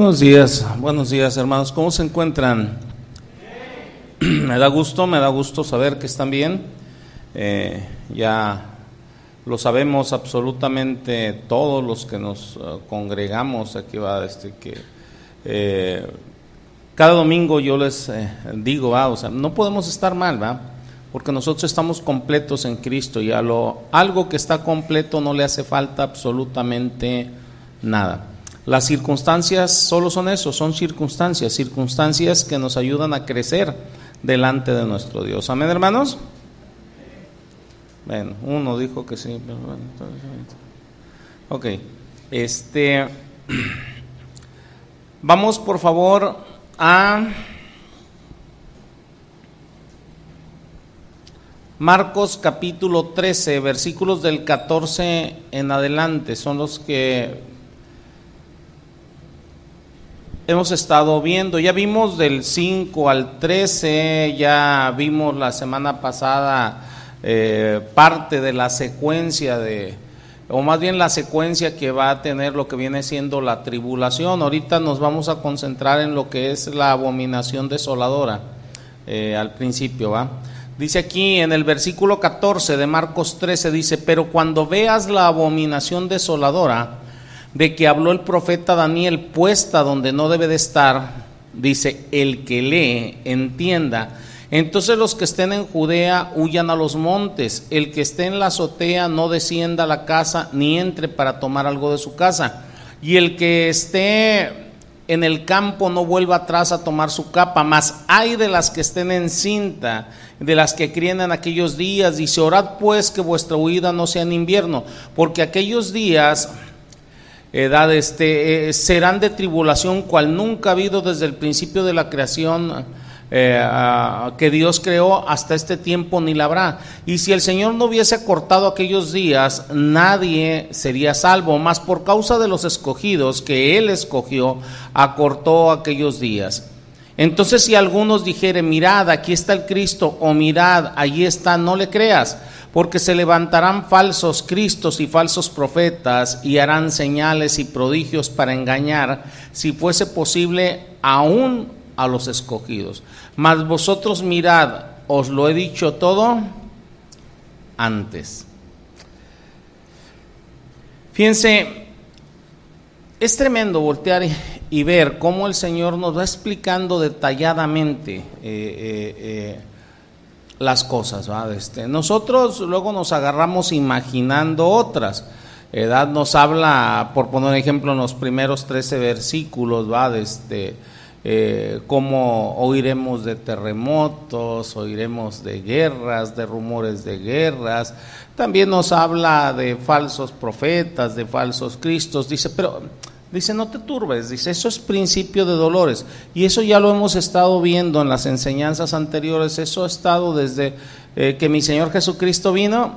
Buenos días, buenos días hermanos, ¿cómo se encuentran? Me da gusto, me da gusto saber que están bien. Eh, ya lo sabemos absolutamente todos los que nos uh, congregamos aquí va este que eh, cada domingo yo les eh, digo, ah, o sea, no podemos estar mal, ¿va? Porque nosotros estamos completos en Cristo y a lo algo que está completo no le hace falta absolutamente nada. Las circunstancias solo son eso, son circunstancias, circunstancias que nos ayudan a crecer delante de nuestro Dios. Amén, hermanos. Bueno, uno dijo que sí, pero bueno, ok. Este, vamos por favor a Marcos capítulo 13, versículos del 14 en adelante, son los que hemos estado viendo. Ya vimos del 5 al 13, ya vimos la semana pasada eh, parte de la secuencia de, o más bien la secuencia que va a tener lo que viene siendo la tribulación. Ahorita nos vamos a concentrar en lo que es la abominación desoladora eh, al principio, ¿va? Dice aquí en el versículo 14 de Marcos 13, dice, pero cuando veas la abominación desoladora, de que habló el profeta Daniel puesta donde no debe de estar, dice, el que lee, entienda. Entonces los que estén en Judea huyan a los montes, el que esté en la azotea no descienda a la casa ni entre para tomar algo de su casa, y el que esté en el campo no vuelva atrás a tomar su capa, mas hay de las que estén en cinta, de las que críen en aquellos días, dice, orad pues que vuestra huida no sea en invierno, porque aquellos días edad este, eh, serán de tribulación cual nunca ha habido desde el principio de la creación eh, que Dios creó hasta este tiempo ni la habrá. Y si el Señor no hubiese acortado aquellos días, nadie sería salvo, más por causa de los escogidos que Él escogió, acortó aquellos días. Entonces si algunos dijeren, mirad, aquí está el Cristo, o mirad, allí está, no le creas porque se levantarán falsos cristos y falsos profetas y harán señales y prodigios para engañar, si fuese posible, aún a los escogidos. Mas vosotros mirad, os lo he dicho todo antes. Fíjense, es tremendo voltear y ver cómo el Señor nos va explicando detalladamente eh, eh, eh, las cosas. ¿va? Este, nosotros luego nos agarramos imaginando otras. Edad nos habla, por poner ejemplo, en los primeros 13 versículos, ¿va? De este, eh, cómo oiremos de terremotos, oiremos de guerras, de rumores de guerras. También nos habla de falsos profetas, de falsos cristos. Dice, pero Dice, no te turbes, dice, eso es principio de dolores. Y eso ya lo hemos estado viendo en las enseñanzas anteriores, eso ha estado desde eh, que mi Señor Jesucristo vino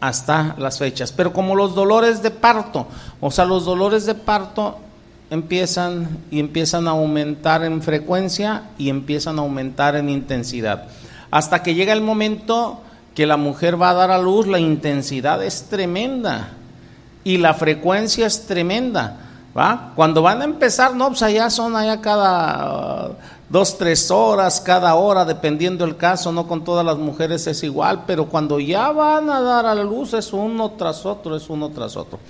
hasta las fechas. Pero como los dolores de parto, o sea, los dolores de parto empiezan y empiezan a aumentar en frecuencia y empiezan a aumentar en intensidad. Hasta que llega el momento que la mujer va a dar a luz, la intensidad es tremenda y la frecuencia es tremenda. Cuando van a empezar, no, pues allá son allá cada uh, dos, tres horas, cada hora, dependiendo el caso, no con todas las mujeres es igual, pero cuando ya van a dar a la luz es uno tras otro, es uno tras otro.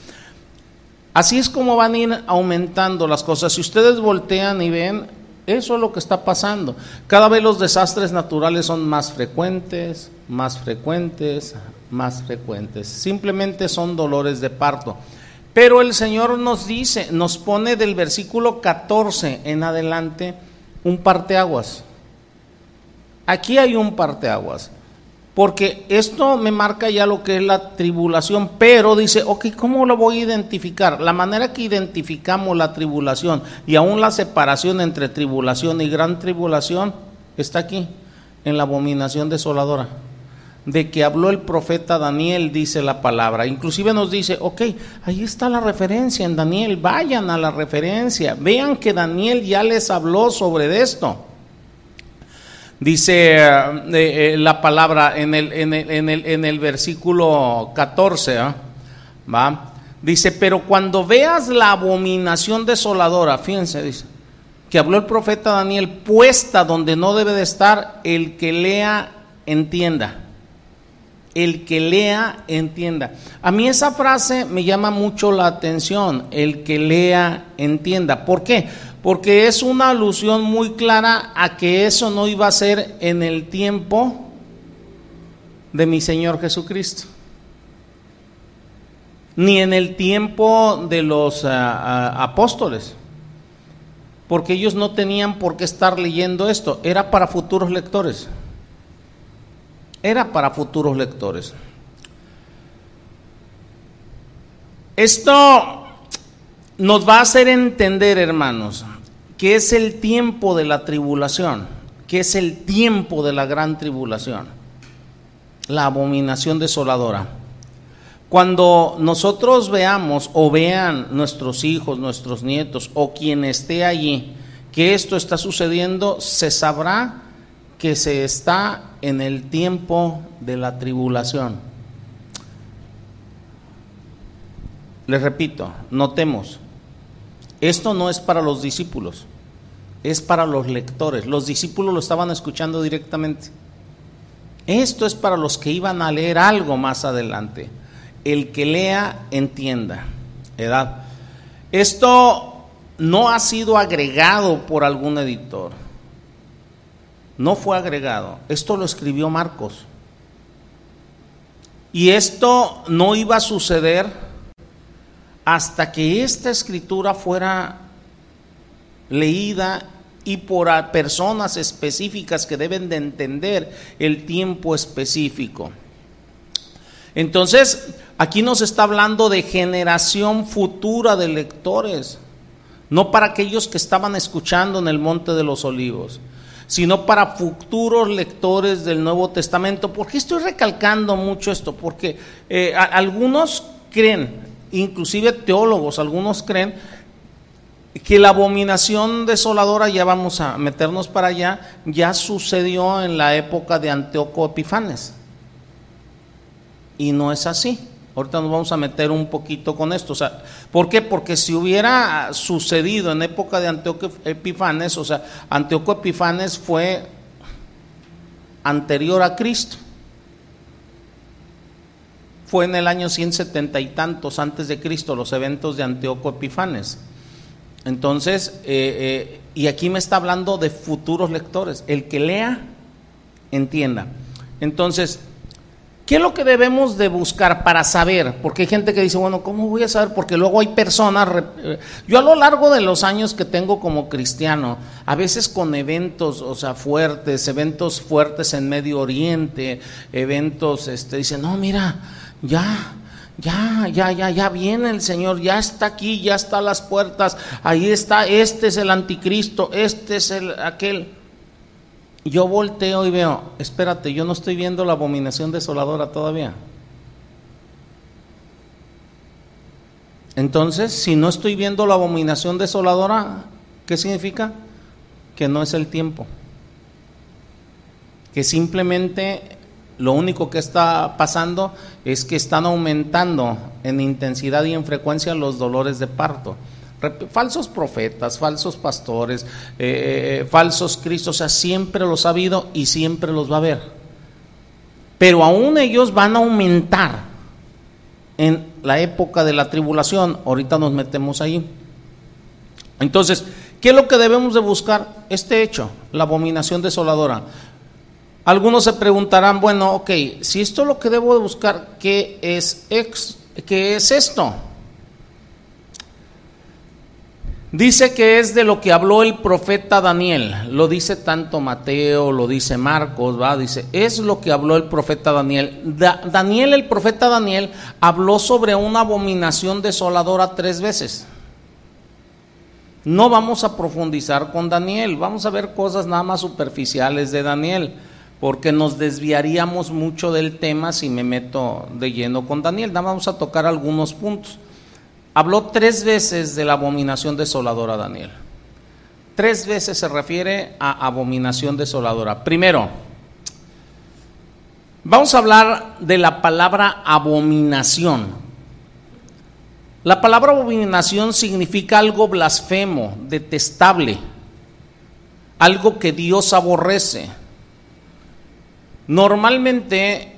Así es como van a ir aumentando las cosas. Si ustedes voltean y ven, eso es lo que está pasando. Cada vez los desastres naturales son más frecuentes, más frecuentes, más frecuentes. Simplemente son dolores de parto. Pero el Señor nos dice, nos pone del versículo 14 en adelante un parteaguas. Aquí hay un parteaguas. Porque esto me marca ya lo que es la tribulación, pero dice, ok, ¿cómo lo voy a identificar? La manera que identificamos la tribulación y aún la separación entre tribulación y gran tribulación está aquí, en la abominación desoladora de que habló el profeta Daniel, dice la palabra. Inclusive nos dice, ok, ahí está la referencia en Daniel, vayan a la referencia, vean que Daniel ya les habló sobre esto. Dice eh, eh, la palabra en el, en el, en el, en el versículo 14, ¿ah? ¿va? Dice, pero cuando veas la abominación desoladora, fíjense, dice, que habló el profeta Daniel, puesta donde no debe de estar, el que lea, entienda. El que lea, entienda. A mí esa frase me llama mucho la atención, el que lea, entienda. ¿Por qué? Porque es una alusión muy clara a que eso no iba a ser en el tiempo de mi Señor Jesucristo ni en el tiempo de los ah, ah, apóstoles, porque ellos no tenían por qué estar leyendo esto, era para futuros lectores, era para futuros lectores. Esto nos va a hacer entender, hermanos, que es el tiempo de la tribulación, que es el tiempo de la gran tribulación, la abominación desoladora. Cuando nosotros veamos o vean nuestros hijos, nuestros nietos o quien esté allí que esto está sucediendo, se sabrá que se está en el tiempo de la tribulación. Les repito, notemos, esto no es para los discípulos, es para los lectores. Los discípulos lo estaban escuchando directamente. Esto es para los que iban a leer algo más adelante el que lea entienda. Edad. Esto no ha sido agregado por algún editor. No fue agregado. Esto lo escribió Marcos. Y esto no iba a suceder hasta que esta escritura fuera leída y por personas específicas que deben de entender el tiempo específico. Entonces, aquí nos está hablando de generación futura de lectores, no para aquellos que estaban escuchando en el Monte de los Olivos, sino para futuros lectores del Nuevo Testamento. ¿Por qué estoy recalcando mucho esto? Porque eh, algunos creen, inclusive teólogos, algunos creen que la abominación desoladora, ya vamos a meternos para allá, ya sucedió en la época de Antíoco Epifanes. Y no es así. Ahorita nos vamos a meter un poquito con esto. O sea, ¿Por qué? Porque si hubiera sucedido en época de Antíoco Epifanes, o sea, Antíoco Epifanes fue anterior a Cristo. Fue en el año 170 y tantos antes de Cristo los eventos de Antíoco Epifanes. Entonces, eh, eh, y aquí me está hablando de futuros lectores. El que lea, entienda. Entonces, ¿Qué es lo que debemos de buscar para saber? Porque hay gente que dice, bueno, ¿cómo voy a saber? Porque luego hay personas, eh, yo a lo largo de los años que tengo como cristiano, a veces con eventos, o sea, fuertes, eventos fuertes en Medio Oriente, eventos, este, dicen, no, mira, ya, ya, ya, ya, ya viene el Señor, ya está aquí, ya está a las puertas, ahí está, este es el anticristo, este es el aquel yo volteo y veo, espérate, yo no estoy viendo la abominación desoladora todavía. Entonces, si no estoy viendo la abominación desoladora, ¿qué significa? Que no es el tiempo. Que simplemente lo único que está pasando es que están aumentando en intensidad y en frecuencia los dolores de parto falsos profetas, falsos pastores, eh, eh, falsos cristos, o sea, siempre los ha habido y siempre los va a haber. Pero aún ellos van a aumentar en la época de la tribulación. Ahorita nos metemos ahí. Entonces, ¿qué es lo que debemos de buscar? Este hecho, la abominación desoladora. Algunos se preguntarán, bueno, ok, si esto es lo que debo de buscar, ¿qué es, qué es esto? Dice que es de lo que habló el profeta Daniel. Lo dice tanto Mateo, lo dice Marcos, va, dice, es lo que habló el profeta Daniel. Daniel, el profeta Daniel, habló sobre una abominación desoladora tres veces. No vamos a profundizar con Daniel, vamos a ver cosas nada más superficiales de Daniel, porque nos desviaríamos mucho del tema si me meto de lleno con Daniel. Vamos a tocar algunos puntos habló tres veces de la abominación desoladora Daniel. Tres veces se refiere a abominación desoladora. Primero, vamos a hablar de la palabra abominación. La palabra abominación significa algo blasfemo, detestable, algo que Dios aborrece. Normalmente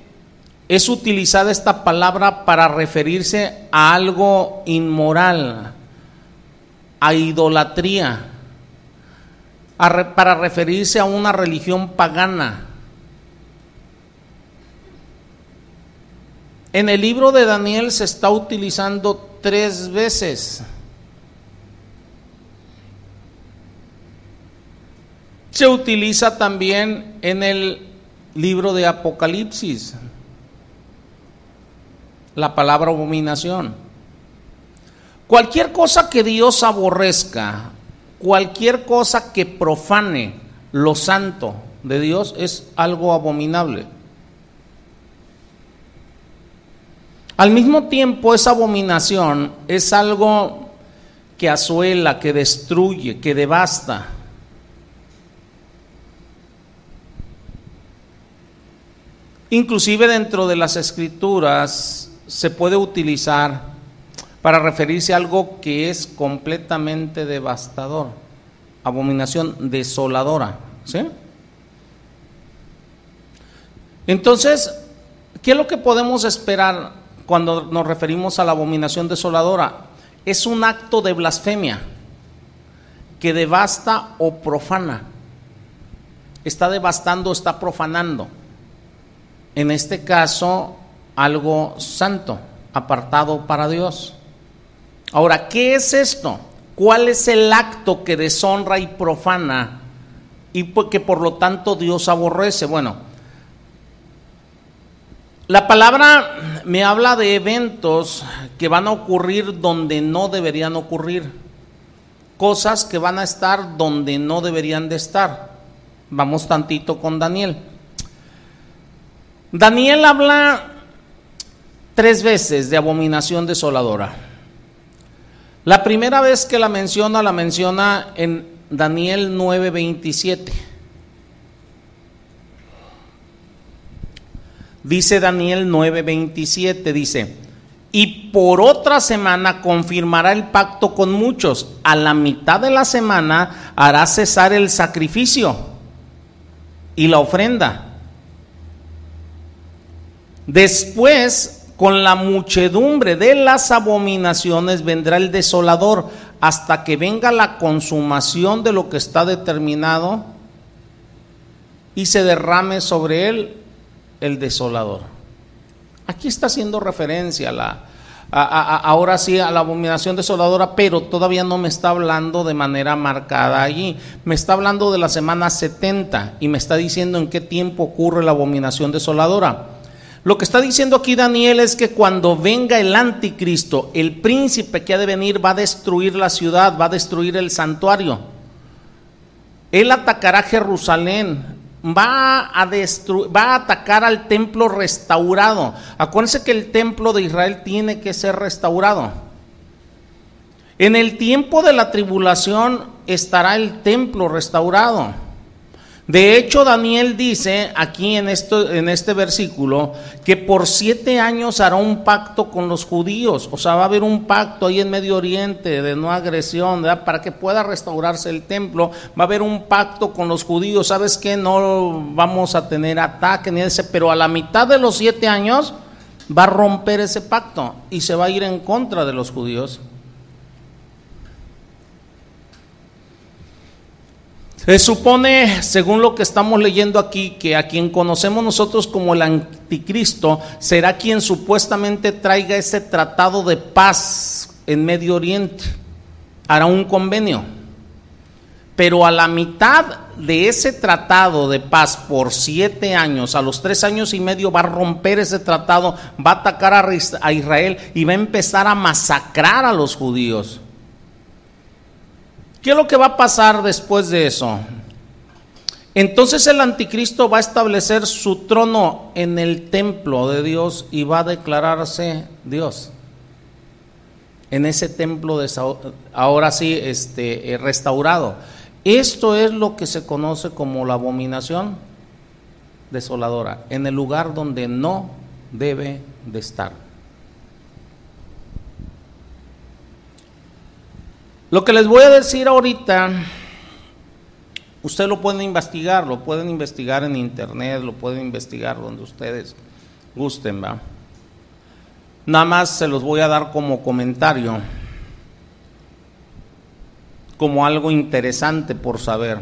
es utilizada esta palabra para referirse a algo inmoral, a idolatría, para referirse a una religión pagana. En el libro de Daniel se está utilizando tres veces. Se utiliza también en el libro de Apocalipsis la palabra abominación. Cualquier cosa que Dios aborrezca, cualquier cosa que profane lo santo de Dios es algo abominable. Al mismo tiempo, esa abominación es algo que asuela, que destruye, que devasta. Inclusive dentro de las escrituras se puede utilizar para referirse a algo que es completamente devastador, abominación desoladora. ¿sí? Entonces, ¿qué es lo que podemos esperar cuando nos referimos a la abominación desoladora? Es un acto de blasfemia que devasta o profana. Está devastando, está profanando. En este caso, algo santo, apartado para Dios. Ahora, ¿qué es esto? ¿Cuál es el acto que deshonra y profana y que por lo tanto Dios aborrece? Bueno, la palabra me habla de eventos que van a ocurrir donde no deberían ocurrir, cosas que van a estar donde no deberían de estar. Vamos tantito con Daniel. Daniel habla tres veces de abominación desoladora. La primera vez que la menciona, la menciona en Daniel 9:27. Dice Daniel 9:27, dice, y por otra semana confirmará el pacto con muchos. A la mitad de la semana hará cesar el sacrificio y la ofrenda. Después con la muchedumbre de las abominaciones vendrá el desolador hasta que venga la consumación de lo que está determinado y se derrame sobre él el desolador. Aquí está haciendo referencia a la, ahora sí a la abominación desoladora, pero todavía no me está hablando de manera marcada allí. Me está hablando de la semana 70 y me está diciendo en qué tiempo ocurre la abominación desoladora. Lo que está diciendo aquí Daniel es que cuando venga el anticristo, el príncipe que ha de venir va a destruir la ciudad, va a destruir el santuario. Él atacará Jerusalén, va a, va a atacar al templo restaurado. Acuérdense que el templo de Israel tiene que ser restaurado. En el tiempo de la tribulación estará el templo restaurado. De hecho, Daniel dice aquí en, esto, en este versículo que por siete años hará un pacto con los judíos. O sea, va a haber un pacto ahí en Medio Oriente de no agresión, para que pueda restaurarse el templo. Va a haber un pacto con los judíos. ¿Sabes qué? No vamos a tener ataque ni ese, pero a la mitad de los siete años va a romper ese pacto y se va a ir en contra de los judíos. Se supone, según lo que estamos leyendo aquí, que a quien conocemos nosotros como el anticristo será quien supuestamente traiga ese tratado de paz en Medio Oriente. Hará un convenio. Pero a la mitad de ese tratado de paz por siete años, a los tres años y medio va a romper ese tratado, va a atacar a Israel y va a empezar a masacrar a los judíos. ¿Qué es lo que va a pasar después de eso? Entonces el anticristo va a establecer su trono en el templo de Dios y va a declararse Dios. En ese templo de, ahora sí este, eh, restaurado. Esto es lo que se conoce como la abominación desoladora, en el lugar donde no debe de estar. Lo que les voy a decir ahorita Usted lo pueden investigar, lo pueden investigar en internet, lo pueden investigar donde ustedes gusten, ¿va? Nada más se los voy a dar como comentario, como algo interesante por saber.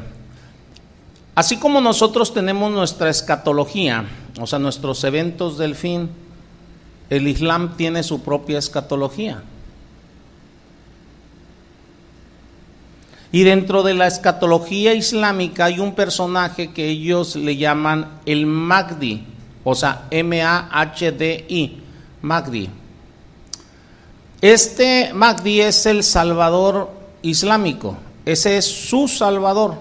Así como nosotros tenemos nuestra escatología, o sea, nuestros eventos del fin, el Islam tiene su propia escatología. Y dentro de la escatología islámica hay un personaje que ellos le llaman el Magdi, o sea, M-A-H-D-I, Magdi. Este Magdi es el Salvador islámico, ese es su Salvador.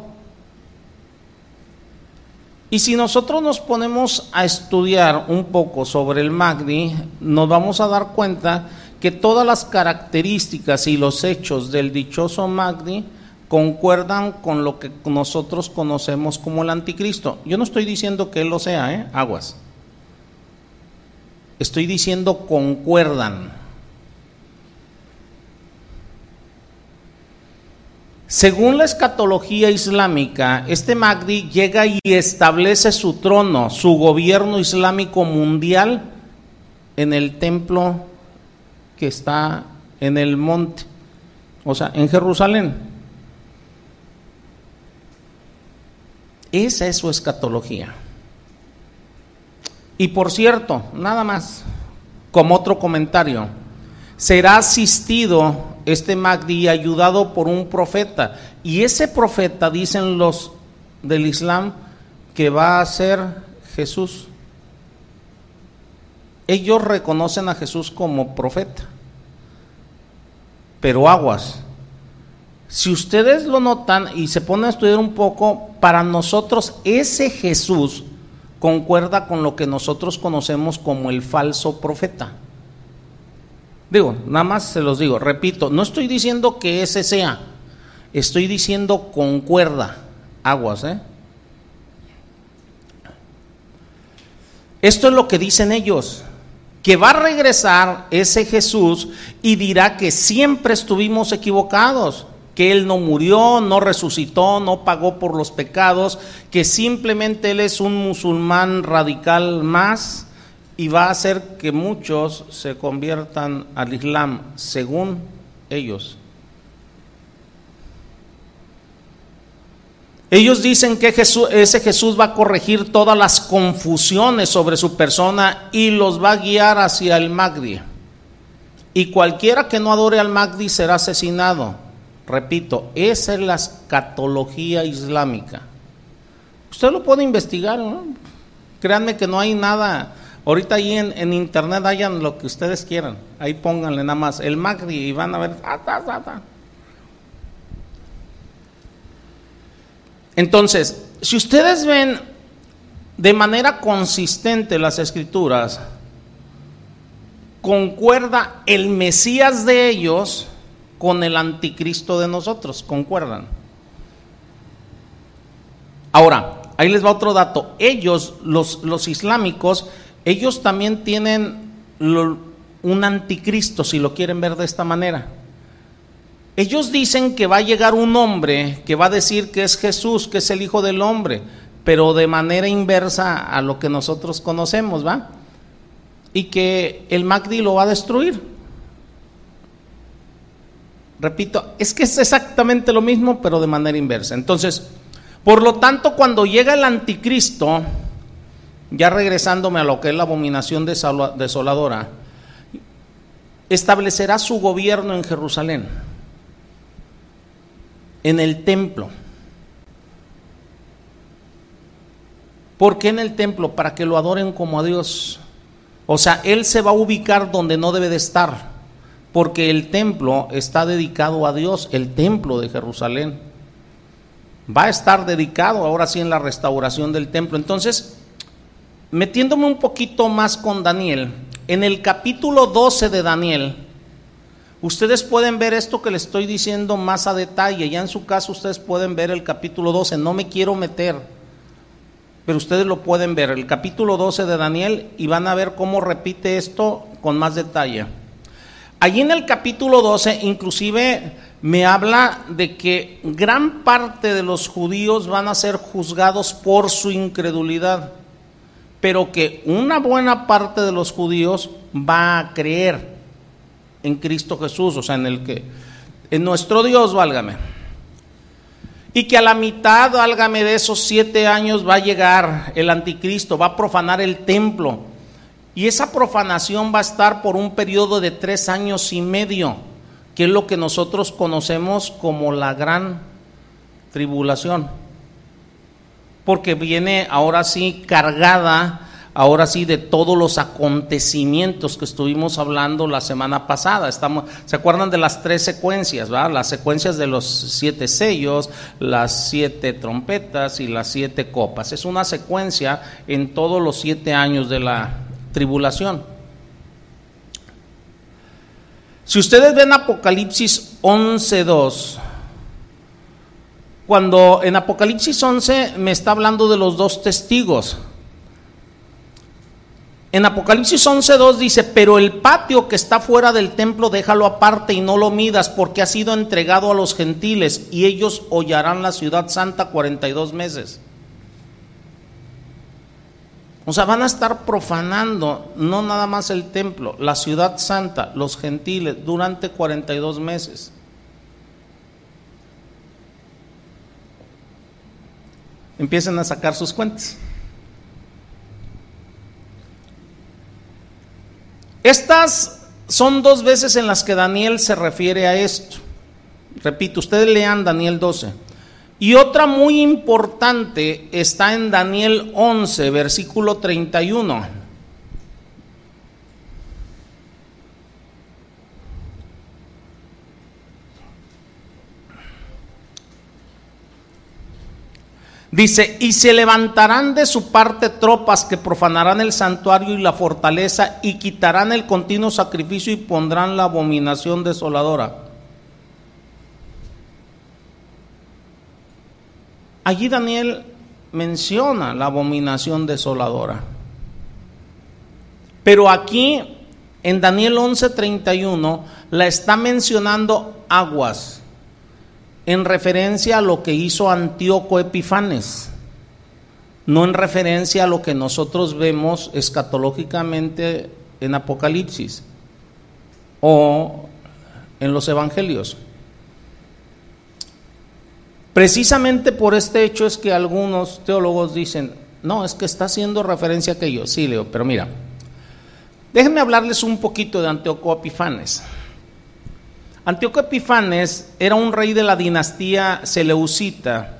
Y si nosotros nos ponemos a estudiar un poco sobre el Magdi, nos vamos a dar cuenta que todas las características y los hechos del dichoso Magdi concuerdan con lo que nosotros conocemos como el anticristo. Yo no estoy diciendo que él lo sea, ¿eh? aguas. Estoy diciendo concuerdan. Según la escatología islámica, este Magdi llega y establece su trono, su gobierno islámico mundial en el templo que está en el monte, o sea, en Jerusalén. Esa es su escatología. Y por cierto, nada más, como otro comentario, será asistido este Magdi ayudado por un profeta. Y ese profeta, dicen los del Islam, que va a ser Jesús. Ellos reconocen a Jesús como profeta. Pero aguas, si ustedes lo notan y se ponen a estudiar un poco, para nosotros ese Jesús concuerda con lo que nosotros conocemos como el falso profeta. Digo, nada más se los digo, repito, no estoy diciendo que ese sea, estoy diciendo concuerda, aguas, ¿eh? Esto es lo que dicen ellos, que va a regresar ese Jesús y dirá que siempre estuvimos equivocados que Él no murió, no resucitó, no pagó por los pecados, que simplemente Él es un musulmán radical más y va a hacer que muchos se conviertan al Islam, según ellos. Ellos dicen que ese Jesús va a corregir todas las confusiones sobre su persona y los va a guiar hacia el Magdi. Y cualquiera que no adore al Magdi será asesinado. Repito, esa es la escatología islámica. Usted lo puede investigar, ¿no? Créanme que no hay nada. Ahorita ahí en, internet hayan lo que ustedes quieran. Ahí pónganle nada más el Magdi y van a ver. Entonces, si ustedes ven de manera consistente las escrituras, concuerda el Mesías de ellos con el anticristo de nosotros, ¿concuerdan? Ahora, ahí les va otro dato. Ellos, los, los islámicos, ellos también tienen un anticristo, si lo quieren ver de esta manera. Ellos dicen que va a llegar un hombre que va a decir que es Jesús, que es el Hijo del Hombre, pero de manera inversa a lo que nosotros conocemos, ¿va? Y que el Magdi lo va a destruir. Repito, es que es exactamente lo mismo, pero de manera inversa. Entonces, por lo tanto, cuando llega el anticristo, ya regresándome a lo que es la abominación desoladora, establecerá su gobierno en Jerusalén, en el templo. ¿Por qué en el templo? Para que lo adoren como a Dios. O sea, Él se va a ubicar donde no debe de estar porque el templo está dedicado a Dios, el templo de Jerusalén. Va a estar dedicado ahora sí en la restauración del templo. Entonces, metiéndome un poquito más con Daniel, en el capítulo 12 de Daniel, ustedes pueden ver esto que le estoy diciendo más a detalle. Ya en su caso ustedes pueden ver el capítulo 12, no me quiero meter, pero ustedes lo pueden ver, el capítulo 12 de Daniel, y van a ver cómo repite esto con más detalle. Allí en el capítulo 12, inclusive me habla de que gran parte de los judíos van a ser juzgados por su incredulidad, pero que una buena parte de los judíos va a creer en Cristo Jesús, o sea, en el que, en nuestro Dios, válgame. Y que a la mitad, válgame, de esos siete años va a llegar el anticristo, va a profanar el templo. Y esa profanación va a estar por un periodo de tres años y medio que es lo que nosotros conocemos como la gran tribulación. Porque viene ahora sí cargada, ahora sí, de todos los acontecimientos que estuvimos hablando la semana pasada. Estamos, ¿Se acuerdan de las tres secuencias? Las secuencias de los siete sellos, las siete trompetas y las siete copas. Es una secuencia en todos los siete años de la tribulación. Si ustedes ven Apocalipsis 11.2, cuando en Apocalipsis 11 me está hablando de los dos testigos, en Apocalipsis 11.2 dice, pero el patio que está fuera del templo déjalo aparte y no lo midas porque ha sido entregado a los gentiles y ellos hollarán la ciudad santa 42 meses. O sea, van a estar profanando no nada más el templo, la ciudad santa, los gentiles, durante 42 meses. Empiecen a sacar sus cuentas. Estas son dos veces en las que Daniel se refiere a esto. Repito, ustedes lean Daniel 12. Y otra muy importante está en Daniel 11, versículo 31. Dice, y se levantarán de su parte tropas que profanarán el santuario y la fortaleza y quitarán el continuo sacrificio y pondrán la abominación desoladora. Allí Daniel menciona la abominación desoladora. Pero aquí en Daniel 11:31 la está mencionando aguas en referencia a lo que hizo Antíoco Epifanes, no en referencia a lo que nosotros vemos escatológicamente en Apocalipsis o en los evangelios. Precisamente por este hecho es que algunos teólogos dicen, no, es que está haciendo referencia a aquello. Sí, Leo, pero mira, déjenme hablarles un poquito de Antíoco Epifanes. Antíoco Epifanes era un rey de la dinastía Seleucita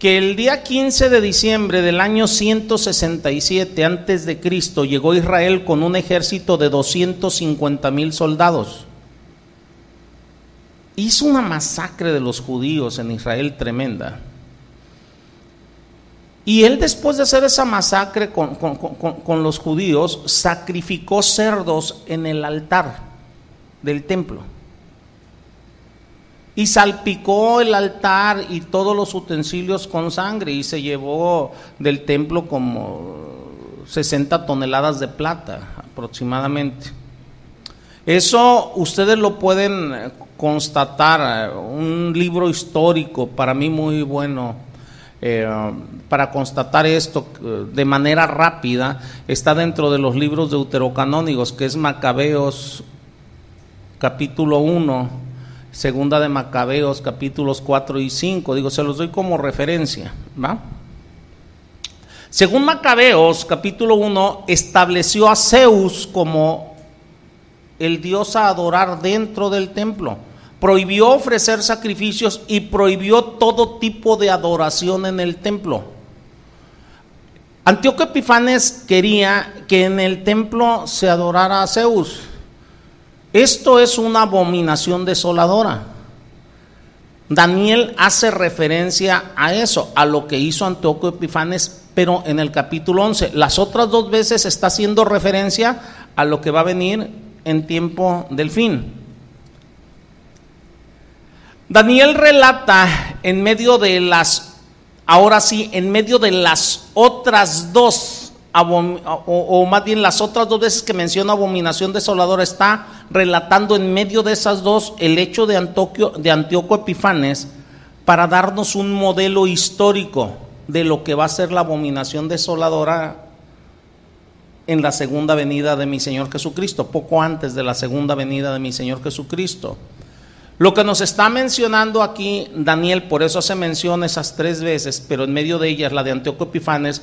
que el día 15 de diciembre del año 167 antes de Cristo llegó a Israel con un ejército de 250 mil soldados hizo una masacre de los judíos en Israel tremenda. Y él después de hacer esa masacre con, los judíos, sacrificó cerdos en el altar del templo. Y salpicó el altar y todos los utensilios con sangre y se llevó del templo como 60 toneladas de plata aproximadamente. Eso ustedes lo pueden constatar, un libro histórico para mí muy bueno, eh, para constatar esto eh, de manera rápida, está dentro de los libros deuterocanónicos, que es Macabeos capítulo 1, segunda de Macabeos capítulos 4 y 5, digo, se los doy como referencia, ¿va? Según Macabeos capítulo 1, estableció a Zeus como el Dios a adorar dentro del templo. Prohibió ofrecer sacrificios y prohibió todo tipo de adoración en el templo. Antíoco Epifanes quería que en el templo se adorara a Zeus. Esto es una abominación desoladora. Daniel hace referencia a eso, a lo que hizo Antíoco Epifanes, pero en el capítulo 11. Las otras dos veces está haciendo referencia a lo que va a venir en tiempo del fin. Daniel relata en medio de las, ahora sí, en medio de las otras dos, o, más bien las otras dos veces que menciona abominación desoladora, está relatando en medio de esas dos el hecho de, Antioquio, de Antíoco Epifanes para darnos un modelo histórico de lo que va a ser la abominación desoladora en la segunda venida de mi Señor Jesucristo, poco antes de la segunda venida de mi Señor Jesucristo. Lo que nos está mencionando aquí Daniel, por eso se menciona esas tres veces, pero en medio de ellas la de Antíoco Epifanes,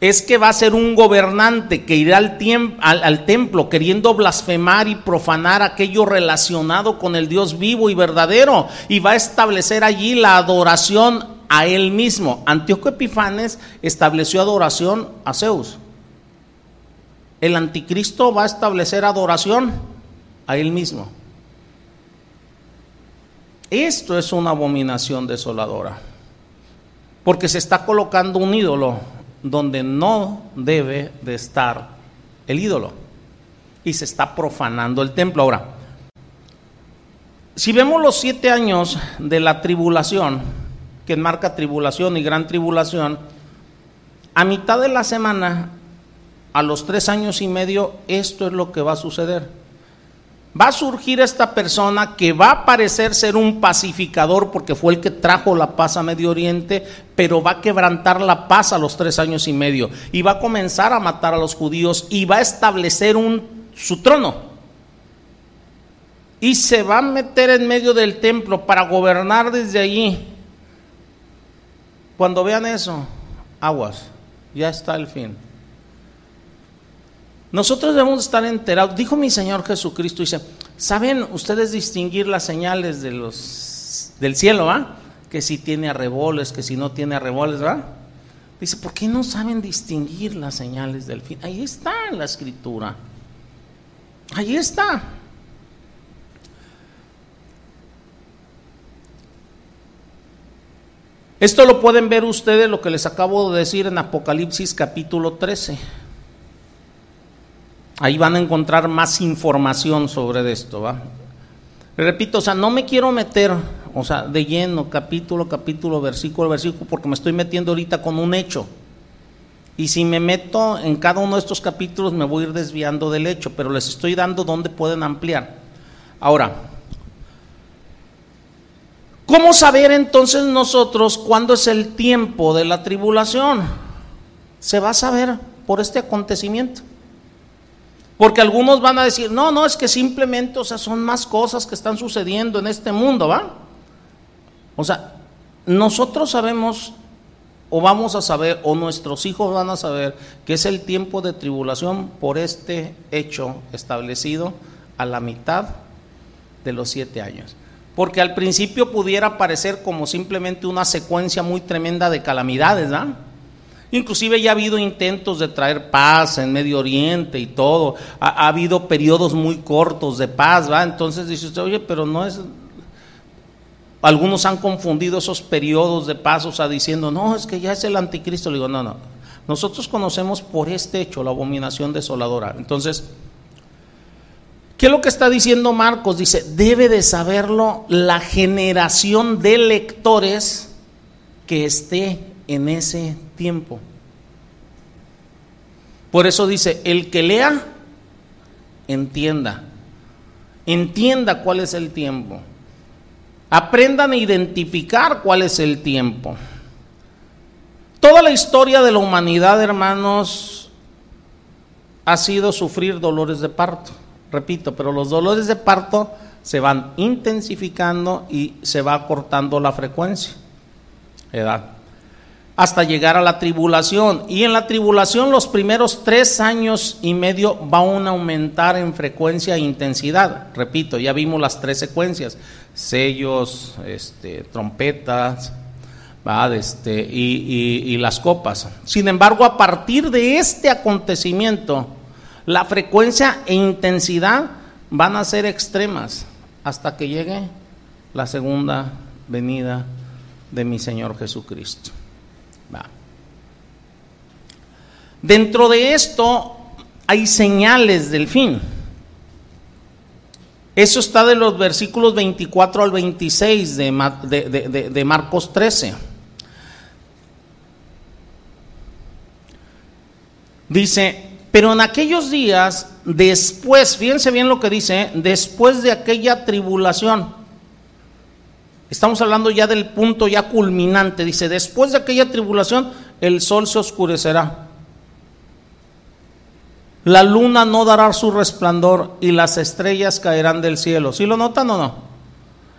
es que va a ser un gobernante que irá al, al, templo queriendo blasfemar y profanar aquello relacionado con el Dios vivo y verdadero y va a establecer allí la adoración a él mismo. Antíoco Epifanes estableció adoración a Zeus. El anticristo va a establecer adoración a él mismo. Esto es una abominación desoladora, porque se está colocando un ídolo donde no debe de estar el ídolo y se está profanando el templo. Ahora, si vemos los siete años de la tribulación, que enmarca tribulación y gran tribulación, a mitad de la semana, a los tres años y medio, esto es lo que va a suceder va a surgir esta persona que va a parecer ser un pacificador porque fue el que trajo la paz a Medio Oriente, pero va a quebrantar la paz a los tres años y medio y va a comenzar a matar a los judíos y va a establecer un, su trono. Y se va a meter en medio del templo para gobernar desde allí. Cuando vean eso, aguas, ya está el fin. Nosotros debemos estar enterados. Dijo mi Señor Jesucristo, dice, ¿saben ustedes distinguir las señales del cielo, va? Que si tiene arreboles, que si no tiene arreboles, ¿va? Dice, ¿por qué no saben distinguir las señales del fin? Ahí está en la escritura. Ahí está. Esto lo pueden ver ustedes, lo que les acabo de decir en Apocalipsis capítulo 13. Ahí van a encontrar más información sobre esto, ¿va? Repito, o sea, no me quiero meter, o sea, de lleno, capítulo, capítulo, versículo, versículo, porque me estoy metiendo ahorita con un hecho. Y si me meto en cada uno de estos capítulos, me voy a ir desviando del hecho, pero les estoy dando dónde pueden ampliar. Ahora, ¿cómo saber entonces nosotros cuándo es el tiempo de la tribulación? Se va a saber por este acontecimiento. Porque algunos van a decir, no, no, es que simplemente, o sea, son más cosas que están sucediendo en este mundo, ¿va? O sea, nosotros sabemos o vamos a saber, o nuestros hijos van a saber, que es el tiempo de tribulación por este hecho establecido a la mitad de los siete años. Porque al principio pudiera parecer como simplemente una secuencia muy tremenda de calamidades, ¿verdad? Inclusive ya ha habido intentos de traer paz en Medio Oriente y todo. Ha, habido periodos muy cortos de paz, ¿va? Entonces dice usted, oye, pero no es... Algunos han confundido esos periodos de paz, o sea, diciendo, no, es que ya es el anticristo. Le digo, no, no. Nosotros conocemos por este hecho la abominación desoladora. Entonces, ¿qué es lo que está diciendo Marcos? Dice, debe de saberlo la generación de lectores que esté en ese tiempo. Por eso dice, el que lea, entienda. Entienda cuál es el tiempo. Aprendan a identificar cuál es el tiempo. Toda la historia de la humanidad, hermanos, ha sido sufrir dolores de parto. Repito, pero los dolores de parto se van intensificando y se va cortando la frecuencia. Edad hasta llegar a la tribulación. Y en la tribulación los primeros tres años y medio van a aumentar en frecuencia e intensidad. Repito, ya vimos las tres secuencias, sellos, este, trompetas este, y, y las copas. Sin embargo, a partir de este acontecimiento, la frecuencia e intensidad van a ser extremas hasta que llegue la segunda venida de mi Señor Jesucristo. Dentro de esto hay señales del fin. Eso está de los versículos 24 al 26 de, de, Marcos 13. Dice, pero en aquellos días después, fíjense bien lo que dice, después de aquella tribulación. Estamos hablando ya del punto ya culminante. Dice, después de aquella tribulación, el sol se oscurecerá. La luna no dará su resplandor y las estrellas caerán del cielo. ¿Sí lo notan o no?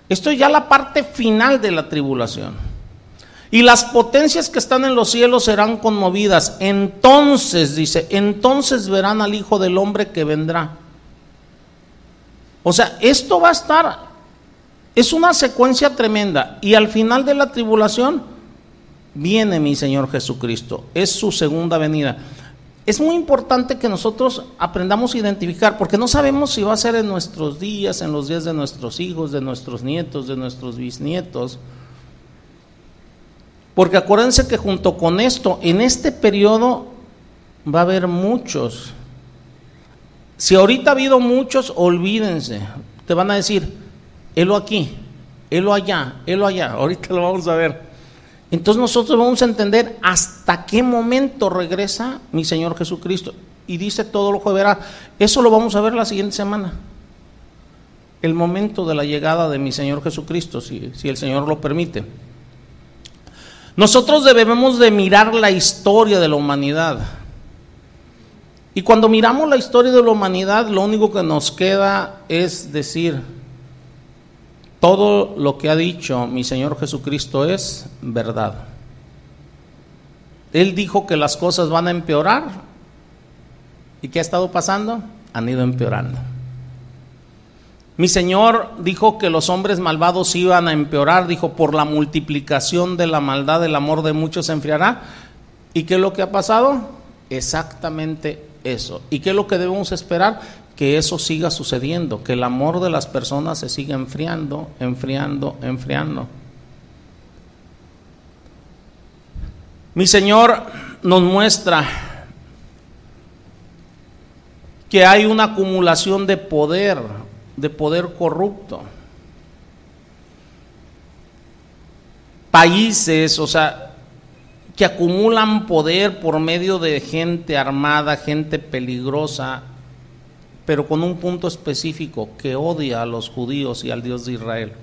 Esto es ya la parte final de la tribulación. Y las potencias que están en los cielos serán conmovidas. Entonces, dice, entonces verán al Hijo del Hombre que vendrá. O sea, esto va a estar, es una secuencia tremenda. Y al final de la tribulación viene mi Señor Jesucristo. Es su segunda venida. Es muy importante que nosotros aprendamos a identificar, porque no sabemos si va a ser en nuestros días, en los días de nuestros hijos, de nuestros nietos, de nuestros bisnietos. Porque acuérdense que junto con esto, en este periodo va a haber muchos. Si ahorita ha habido muchos, olvídense. Te van a decir, helo aquí, helo allá, helo allá. Ahorita lo vamos a ver. Entonces nosotros vamos a entender hasta qué momento regresa mi Señor Jesucristo. Y dice todo lo que verá. Eso lo vamos a ver la siguiente semana. El momento de la llegada de mi Señor Jesucristo, si, si el Señor lo permite. Nosotros debemos de mirar la historia de la humanidad. Y cuando miramos la historia de la humanidad, lo único que nos queda es decir, todo lo que ha dicho mi Señor Jesucristo es verdad. Él dijo que las cosas van a empeorar. ¿Y qué ha estado pasando? Han ido empeorando. Mi Señor dijo que los hombres malvados iban a empeorar, dijo, por la multiplicación de la maldad, el amor de muchos se enfriará. ¿Y qué es lo que ha pasado? Exactamente eso. ¿Y qué es lo que debemos esperar? Que eso siga sucediendo, que el amor de las personas se siga enfriando, enfriando, enfriando. Mi Señor nos muestra que hay una acumulación de poder, de poder corrupto. Países, o sea, que acumulan poder por medio de gente armada, gente peligrosa, pero con un punto específico, que odia a los judíos y al Dios de Israel.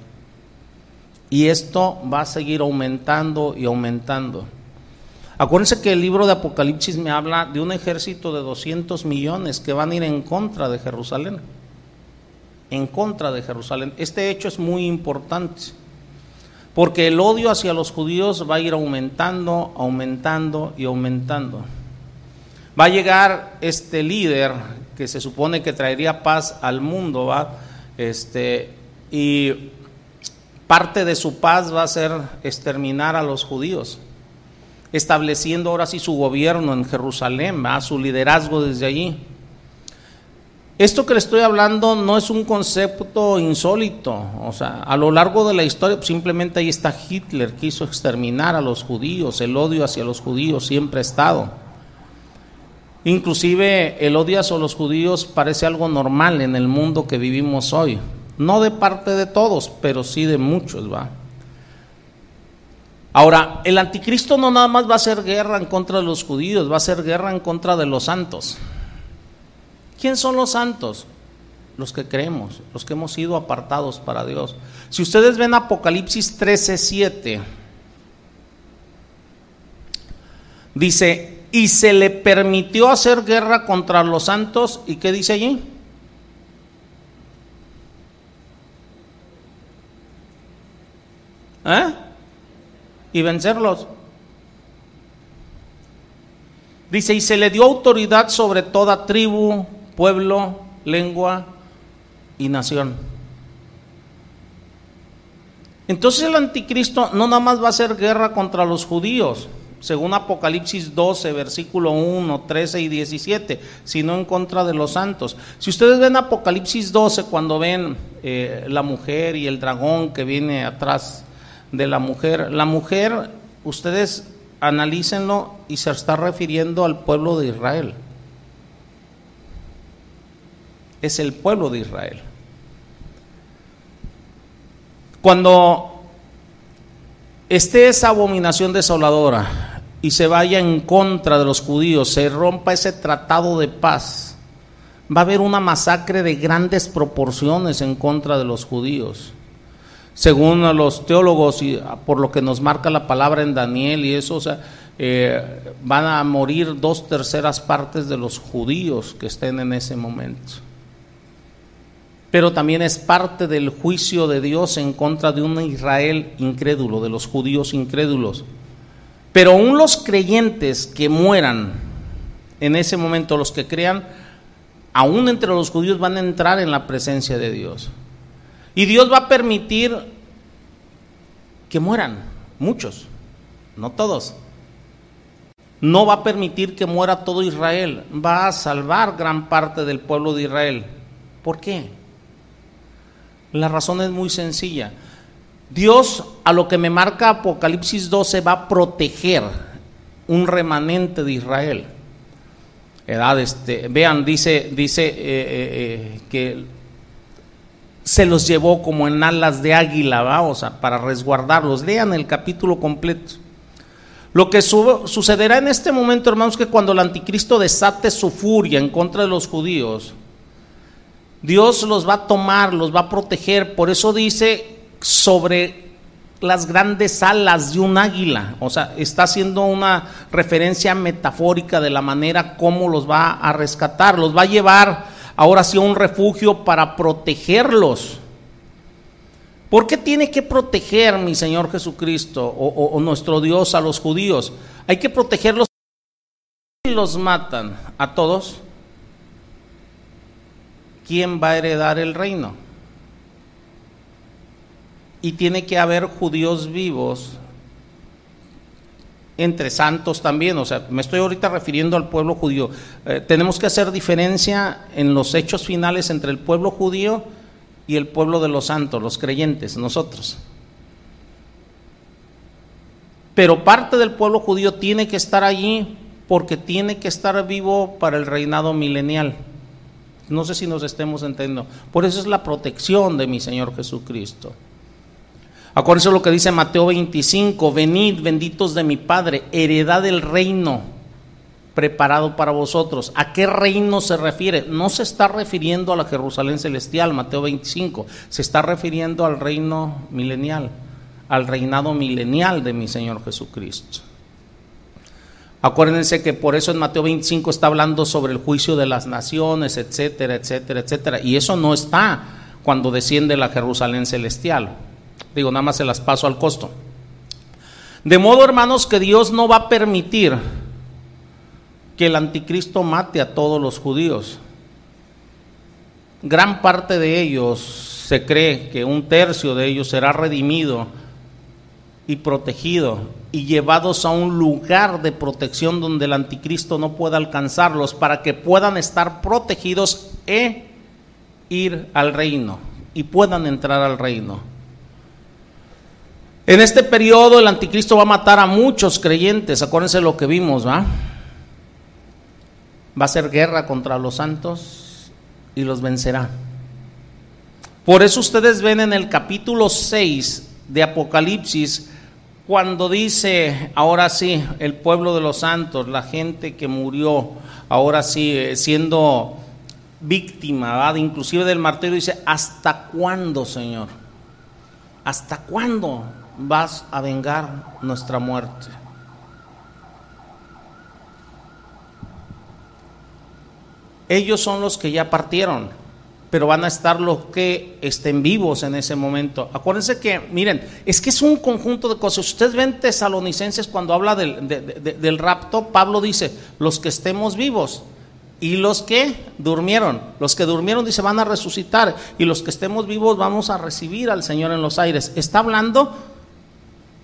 Y esto va a seguir aumentando y aumentando. Acuérdense que el libro de Apocalipsis me habla de un ejército de 200 millones que van a ir en contra de Jerusalén. En contra de Jerusalén. Este hecho es muy importante. Porque el odio hacia los judíos va a ir aumentando, aumentando y aumentando. Va a llegar este líder que se supone que traería paz al mundo, ¿va? Este, y parte de su paz va a ser exterminar a los judíos, estableciendo ahora sí su gobierno en Jerusalén, ¿va? su liderazgo desde allí. Esto que le estoy hablando no es un concepto insólito, o sea, a lo largo de la historia simplemente ahí está Hitler, quiso exterminar a los judíos, el odio hacia los judíos siempre ha estado. Inclusive el odio a los judíos parece algo normal en el mundo que vivimos hoy. No de parte de todos, pero sí de muchos, ¿va? Ahora, el anticristo no nada más va a hacer guerra en contra de los judíos, va a hacer guerra en contra de los santos. ¿Quién son los santos? Los que creemos, los que hemos sido apartados para Dios. Si ustedes ven Apocalipsis 13:7, dice, y se le permitió hacer guerra contra los santos. ¿Y qué dice allí? ¿Eh? Y vencerlos. Dice, y se le dio autoridad sobre toda tribu, pueblo, lengua y nación. Entonces el anticristo no nada más va a hacer guerra contra los judíos, según Apocalipsis 12, versículo 1, 13 y 17, sino en contra de los santos. Si ustedes ven Apocalipsis 12, cuando ven eh, la mujer y el dragón que viene atrás de la mujer, la mujer, ustedes analícenlo y se está refiriendo al pueblo de Israel. Es el pueblo de Israel. Cuando esté esa abominación desoladora, y se vaya en contra de los judíos, se rompa ese tratado de paz, va a haber una masacre de grandes proporciones en contra de los judíos. Según los teólogos y por lo que nos marca la palabra en Daniel y eso, eh, van a morir dos terceras partes de los judíos que estén en ese momento. Pero también es parte del juicio de Dios en contra de un Israel incrédulo, de los judíos incrédulos. Pero aún los creyentes que mueran en ese momento, los que crean, aún entre los judíos van a entrar en la presencia de Dios. Y Dios va a permitir que mueran, muchos, no todos. No va a permitir que muera todo Israel, va a salvar gran parte del pueblo de Israel. ¿Por qué? La razón es muy sencilla. Dios, a lo que me marca Apocalipsis 12, va a proteger un remanente de Israel. Edad, este, vean, dice, dice eh, eh, eh, que se los llevó como en alas de águila, vamos para resguardarlos. Lean el capítulo completo. Lo que sucederá en este momento, hermanos, que cuando el anticristo desate su furia en contra de los judíos, Dios los va a tomar, los va a proteger. Por eso dice sobre las grandes alas de un águila. O sea, está haciendo una referencia metafórica de la manera como los va a rescatar. Los va a llevar ahora sí un refugio para protegerlos. ¿Por qué tiene que proteger mi Señor Jesucristo o, nuestro Dios a los judíos? Hay que protegerlos los matan a todos. ¿Quién va a heredar el reino? Y tiene que haber judíos vivos entre santos también, o sea, me estoy ahorita refiriendo al pueblo judío. Eh, tenemos que hacer diferencia en los hechos finales entre el pueblo judío y el pueblo de los santos, los creyentes, nosotros. Pero parte del pueblo judío tiene que estar allí porque tiene que estar vivo para el reinado milenial. No sé si nos estemos entendiendo. Por eso es la protección de mi Señor Jesucristo. Acuérdense lo que dice Mateo 25, venid benditos de mi Padre, heredad del reino preparado para vosotros. ¿A qué reino se refiere? No se está refiriendo a la Jerusalén celestial, Mateo 25, se está refiriendo al reino milenial, al reinado milenial de mi Señor Jesucristo. Acuérdense que por eso en Mateo 25 está hablando sobre el juicio de las naciones, etcétera, etcétera, etcétera. Y eso no está cuando desciende la Jerusalén celestial. Digo, nada más se las paso al costo. De modo, hermanos, que Dios no va a permitir que el anticristo mate a todos los judíos. Gran parte de ellos se cree que un tercio de ellos será redimido y protegido y llevados a un lugar de protección donde el anticristo no pueda alcanzarlos para que puedan estar protegidos e ir al reino y puedan entrar al reino. En este periodo el anticristo va a matar a muchos creyentes, acuérdense lo que vimos, ¿va? Va a hacer guerra contra los santos y los vencerá. Por eso ustedes ven en el capítulo 6 de Apocalipsis, cuando dice, ahora sí, el pueblo de los santos, la gente que murió, ahora sí, eh, siendo víctima, ¿va? inclusive del martirio, dice, ¿hasta cuándo, Señor? ¿Hasta cuándo? Vas a vengar nuestra muerte. Ellos son los que ya partieron, pero van a estar los que estén vivos en ese momento. Acuérdense que, miren, es que es un conjunto de cosas. Ustedes ven tesalonicenses cuando habla del, del rapto, Pablo dice, los que estemos vivos, y los que durmieron, los que durmieron dice van a resucitar y los que estemos vivos vamos a recibir al Señor en los aires. Está hablando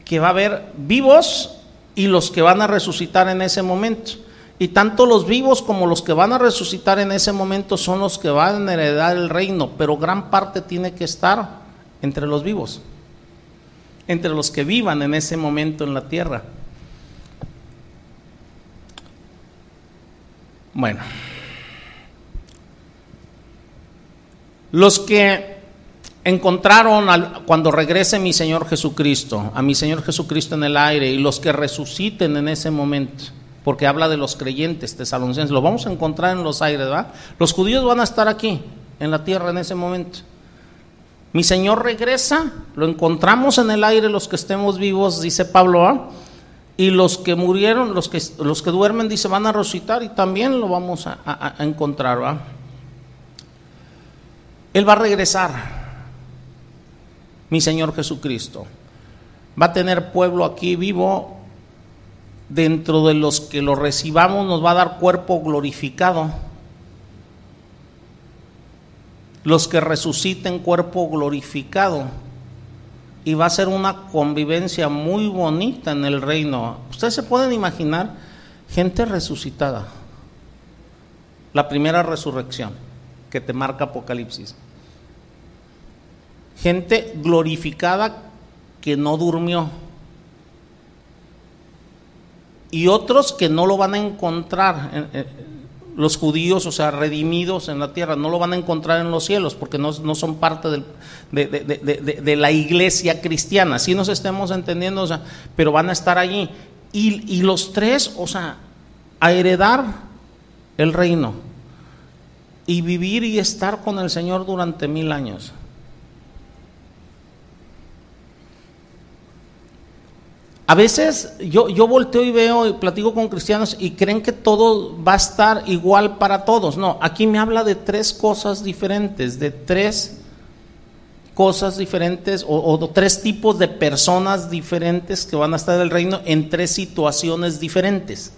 que va a haber vivos y los que van a resucitar en ese momento. Y tanto los vivos como los que van a resucitar en ese momento son los que van a heredar el reino, pero gran parte tiene que estar entre los vivos, entre los que vivan en ese momento en la tierra. Bueno, los que encontraron cuando regrese mi Señor Jesucristo, a mi Señor Jesucristo en el aire y los que resuciten en ese momento. porque habla de los creyentes tesalonicenses. Lo vamos a encontrar en los aires, ¿verdad? Los judíos van a estar aquí, en la tierra, en ese momento. Mi Señor regresa, lo encontramos en el aire los que estemos vivos, dice Pablo, y los que murieron, los que, los que duermen, dice, van a resucitar y también lo vamos a, encontrar. ¿va? Él va a regresar, mi Señor Jesucristo. Va a tener pueblo aquí vivo, dentro de los que lo recibamos nos va a dar cuerpo glorificado los que resuciten cuerpo glorificado. Y va a ser una convivencia muy bonita en el reino. Ustedes se pueden imaginar gente resucitada. La primera resurrección que te marca Apocalipsis. Gente glorificada que no durmió. Y otros que no lo van a encontrar los judíos, o sea, redimidos en la tierra, no lo van a encontrar en los cielos porque no, son parte de, la iglesia cristiana. Si nos estemos entendiendo, o sea, pero van a estar allí. Y, y los tres, o sea, a heredar el reino y vivir y estar con el Señor durante mil años. A veces yo, yo volteo y veo y platico con cristianos y creen que todo va a estar igual para todos. No, aquí me habla de tres cosas diferentes, de tres cosas diferentes o, o, tres tipos de personas diferentes que van a estar en el reino en tres situaciones diferentes.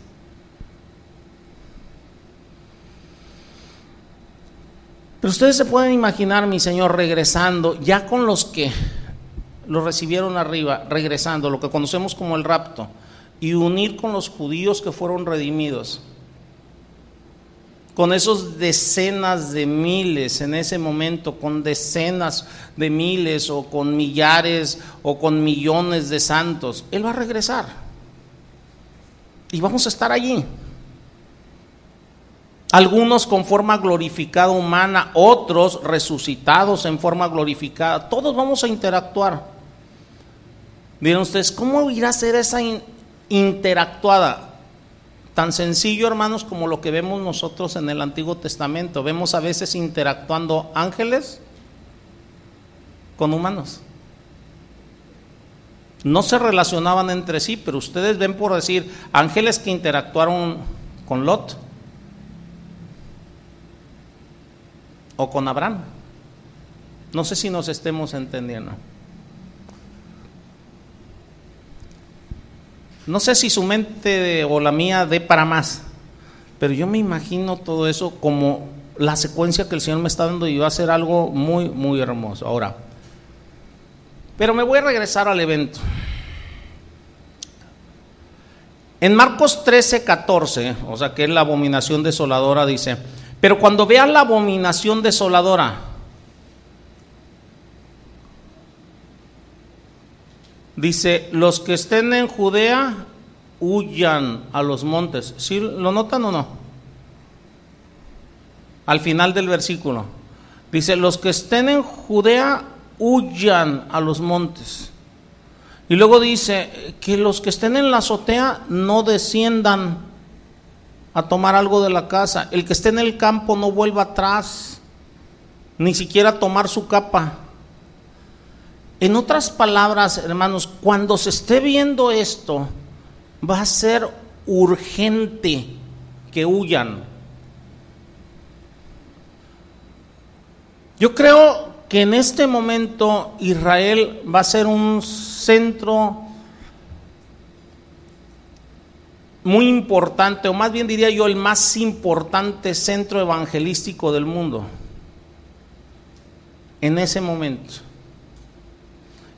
Pero ustedes se pueden imaginar, mi Señor, regresando ya con los que lo recibieron arriba, regresando, lo que conocemos como el rapto, y unir con los judíos que fueron redimidos, con esos decenas de miles en ese momento, con decenas de miles o con millares o con millones de santos, Él va a regresar. Y vamos a estar allí. Algunos con forma glorificada humana, otros resucitados en forma glorificada. Todos vamos a interactuar. Miren ustedes, ¿cómo irá a ser esa interactuada? Tan sencillo, hermanos, como lo que vemos nosotros en el Antiguo Testamento. Vemos a veces interactuando ángeles con humanos. No se relacionaban entre sí, pero ustedes ven por decir ángeles que interactuaron con Lot o con Abraham. No sé si nos estemos entendiendo. No sé si su mente o la mía dé para más, pero yo me imagino todo eso como la secuencia que el Señor me está dando y va a ser algo muy, muy hermoso. Ahora, pero me voy a regresar al evento. En Marcos 13, 14, o sea que es la abominación desoladora, dice, pero cuando vean la abominación desoladora, Dice, los que estén en Judea huyan a los montes. ¿Sí lo notan o no? Al final del versículo. Dice, los que estén en Judea huyan a los montes. Y luego dice, que los que estén en la azotea no desciendan a tomar algo de la casa. El que esté en el campo no vuelva atrás, ni siquiera a tomar su capa. En otras palabras, hermanos, cuando se esté viendo esto, va a ser urgente que huyan. Yo creo que en este momento Israel va a ser un centro muy importante, o más bien diría yo el más importante centro evangelístico del mundo. En ese momento.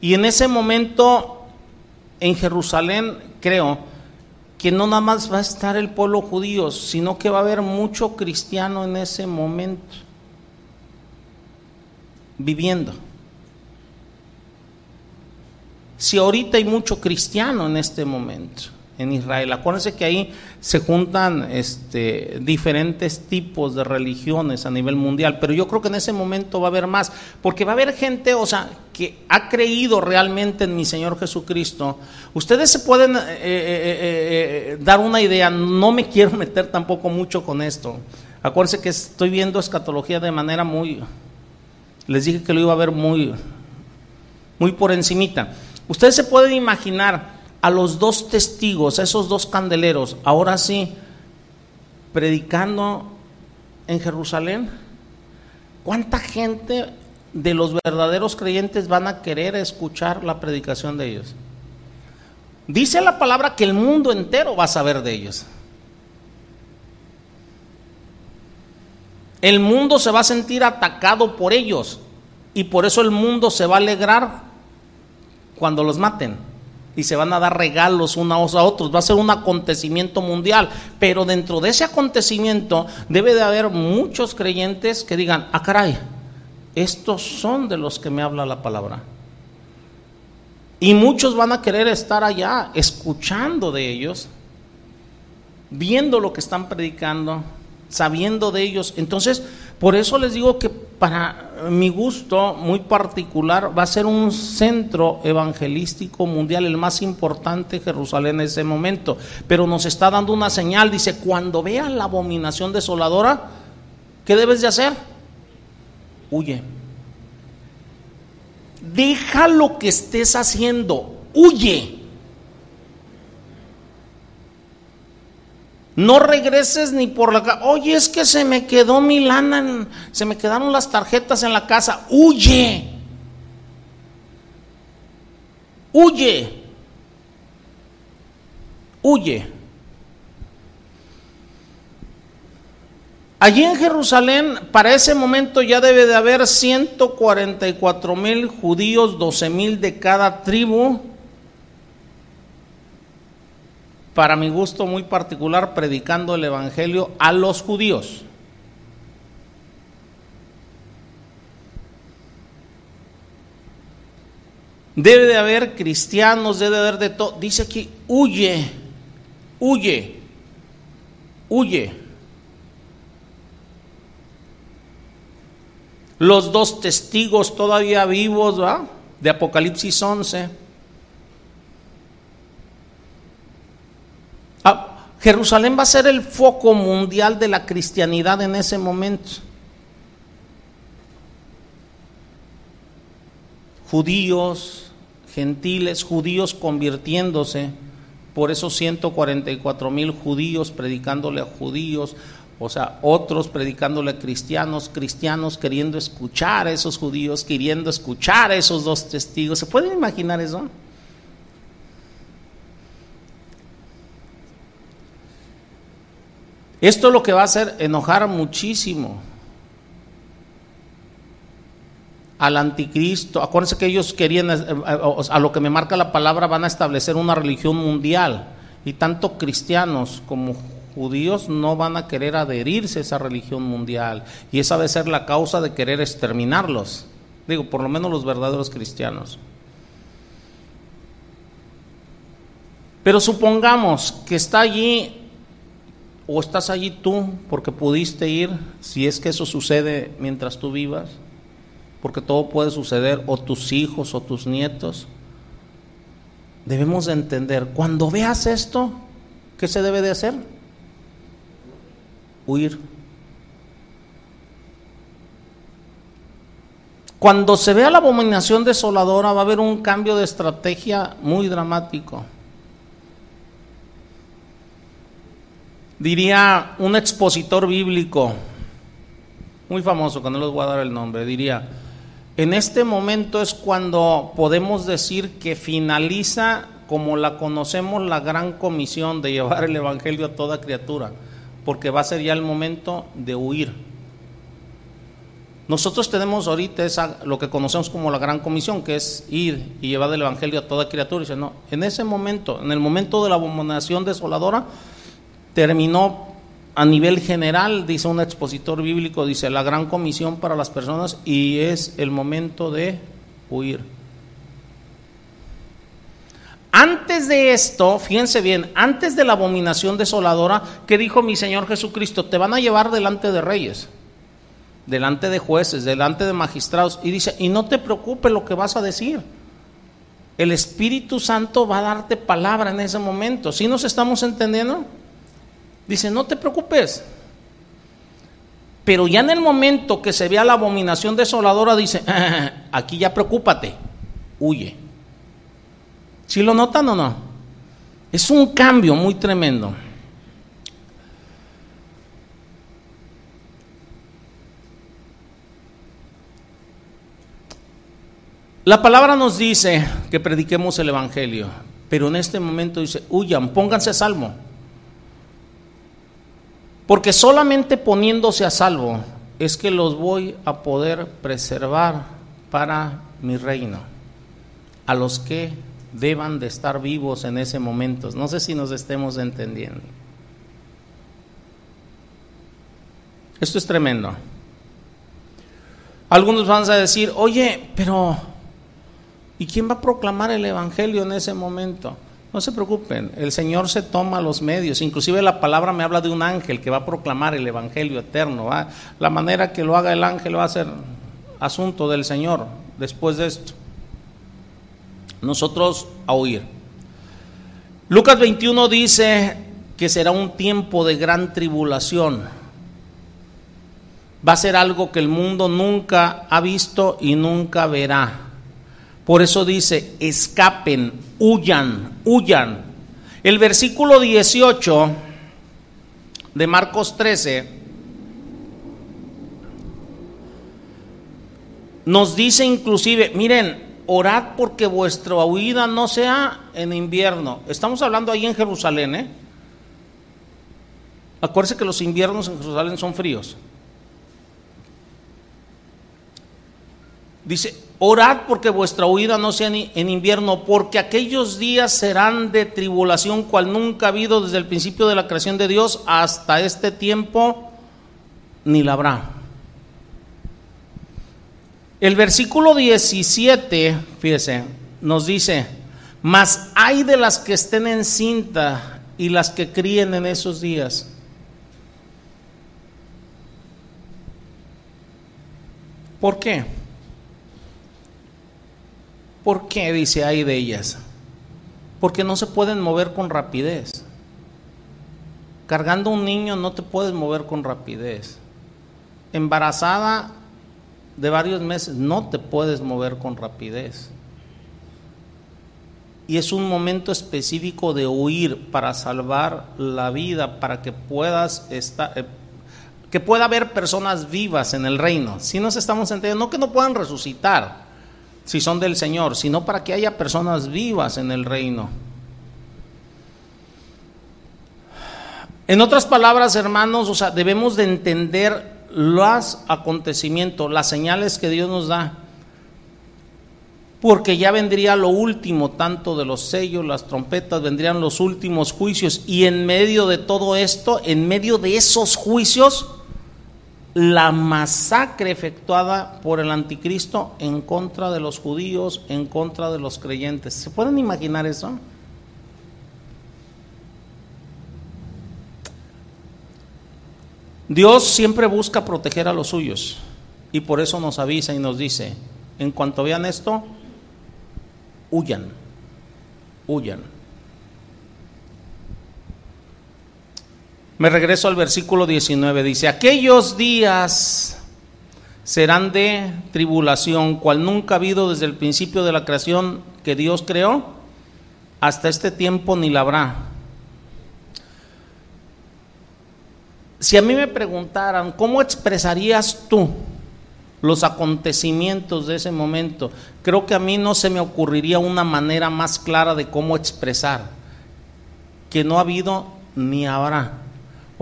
Y en ese momento, en Jerusalén, creo que no nada más va a estar el pueblo judío, sino que va a haber mucho cristiano en ese momento, viviendo. Si ahorita hay mucho cristiano en este momento, en Israel. Acuérdense que ahí se juntan este, diferentes tipos de religiones a nivel mundial, pero yo creo que en ese momento va a haber más, porque va a haber gente, o sea, que ha creído realmente en mi Señor Jesucristo. Ustedes se pueden eh, eh, eh, dar una idea, no me quiero meter tampoco mucho con esto. Acuérdense que estoy viendo escatología de manera muy, les dije que lo iba a ver muy, muy por encimita. Ustedes se pueden imaginar a los dos testigos, esos dos candeleros, ahora sí, predicando en Jerusalén, ¿cuánta gente de los verdaderos creyentes van a querer escuchar la predicación de ellos? Dice la palabra que el mundo entero va a saber de ellos. El mundo se va a sentir atacado por ellos y por eso el mundo se va a alegrar cuando los maten y se van a dar regalos unos a otros. Va a ser un acontecimiento mundial, pero dentro de ese acontecimiento debe de haber muchos creyentes que digan, ah caray, estos son de los que me habla la palabra. Y muchos van a querer estar allá escuchando de ellos, viendo lo que están predicando, sabiendo de ellos. Entonces, por eso les digo que para mi gusto muy particular va a ser un centro evangelístico mundial, el más importante Jerusalén en ese momento. Pero nos está dando una señal, dice, cuando veas la abominación desoladora, ¿qué debes de hacer? Huye. Deja lo que estés haciendo, huye. No regreses ni por la casa. Oye, es que se me quedó mi lana, se me quedaron las tarjetas en la casa. Huye. Huye. Huye. Allí en Jerusalén, para ese momento ya debe de haber 144 mil judíos, 12 mil de cada tribu para mi gusto muy particular, predicando el Evangelio a los judíos. Debe de haber cristianos, debe de haber de todo. Dice aquí, huye, huye, huye. Los dos testigos todavía vivos, ¿va? De Apocalipsis 11 Ah, Jerusalén va a ser el foco mundial de la cristianidad en ese momento. Judíos, gentiles, judíos convirtiéndose, por esos 144 mil judíos predicándole a judíos, o sea, otros predicándole a cristianos, cristianos queriendo escuchar a esos judíos, queriendo escuchar a esos dos testigos. ¿Se pueden imaginar eso? Esto es lo que va a hacer enojar muchísimo al anticristo. Acuérdense que ellos querían, eh, eh, a lo que me marca la palabra, van a establecer una religión mundial. Y tanto cristianos como judíos no van a querer adherirse a esa religión mundial. Y esa debe ser la causa de querer exterminarlos. Digo, por lo menos los verdaderos cristianos. Pero supongamos que está allí o estás allí tú porque pudiste ir, si es que eso sucede mientras tú vivas, porque todo puede suceder, o tus hijos o tus nietos. Debemos de entender, cuando veas esto, ¿qué se debe de hacer? Huir. Cuando se vea la abominación desoladora va a haber un cambio de estrategia muy dramático. Diría un expositor bíblico, muy famoso, que no les voy a dar el nombre, diría, en este momento es cuando podemos decir que finaliza como la conocemos la gran comisión de llevar el Evangelio a toda criatura, porque va a ser ya el momento de huir. Nosotros tenemos ahorita esa, lo que conocemos como la gran comisión, que es ir y llevar el Evangelio a toda criatura. Y dice, no, en ese momento, en el momento de la abominación desoladora, terminó a nivel general, dice un expositor bíblico, dice la gran comisión para las personas y es el momento de huir. Antes de esto, fíjense bien, antes de la abominación desoladora, ¿qué dijo mi Señor Jesucristo? Te van a llevar delante de reyes, delante de jueces, delante de magistrados. Y dice, y no te preocupes lo que vas a decir. El Espíritu Santo va a darte palabra en ese momento. ¿Sí nos estamos entendiendo? Dice, no te preocupes. Pero ya en el momento que se vea la abominación desoladora, dice, aquí ya preocúpate, huye. ¿Sí lo notan o no? Es un cambio muy tremendo. La palabra nos dice que prediquemos el Evangelio, pero en este momento dice, huyan, pónganse a salvo. Porque solamente poniéndose a salvo es que los voy a poder preservar para mi reino, a los que deban de estar vivos en ese momento. No sé si nos estemos entendiendo. Esto es tremendo. Algunos van a decir, oye, pero ¿y quién va a proclamar el Evangelio en ese momento? No se preocupen, el Señor se toma los medios, inclusive la palabra me habla de un ángel que va a proclamar el Evangelio eterno. La manera que lo haga el ángel va a ser asunto del Señor después de esto nosotros a oír. Lucas 21 dice que será un tiempo de gran tribulación. Va a ser algo que el mundo nunca ha visto y nunca verá. Por eso dice, escapen, huyan, huyan. El versículo 18 de Marcos 13 nos dice inclusive, miren, orad porque vuestra huida no sea en invierno. Estamos hablando ahí en Jerusalén, ¿eh? Acuérdense que los inviernos en Jerusalén son fríos. Dice, orad porque vuestra huida no sea en invierno, porque aquellos días serán de tribulación cual nunca ha habido desde el principio de la creación de Dios hasta este tiempo, ni la habrá. El versículo 17, fíjese, nos dice, mas hay de las que estén en cinta y las que críen en esos días. ¿Por qué? ¿Por qué dice hay de ellas? Porque no se pueden mover con rapidez. Cargando un niño no te puedes mover con rapidez. Embarazada de varios meses, no te puedes mover con rapidez. Y es un momento específico de huir para salvar la vida, para que puedas estar, eh, que pueda haber personas vivas en el reino. Si nos estamos entendiendo, no que no puedan resucitar si son del Señor, sino para que haya personas vivas en el reino. En otras palabras, hermanos, o sea, debemos de entender los acontecimientos, las señales que Dios nos da, porque ya vendría lo último, tanto de los sellos, las trompetas, vendrían los últimos juicios, y en medio de todo esto, en medio de esos juicios, la masacre efectuada por el anticristo en contra de los judíos, en contra de los creyentes. ¿Se pueden imaginar eso? Dios siempre busca proteger a los suyos y por eso nos avisa y nos dice, en cuanto vean esto, huyan, huyan. Me regreso al versículo 19, dice, aquellos días serán de tribulación, cual nunca ha habido desde el principio de la creación que Dios creó, hasta este tiempo ni la habrá. Si a mí me preguntaran, ¿cómo expresarías tú los acontecimientos de ese momento? Creo que a mí no se me ocurriría una manera más clara de cómo expresar que no ha habido ni habrá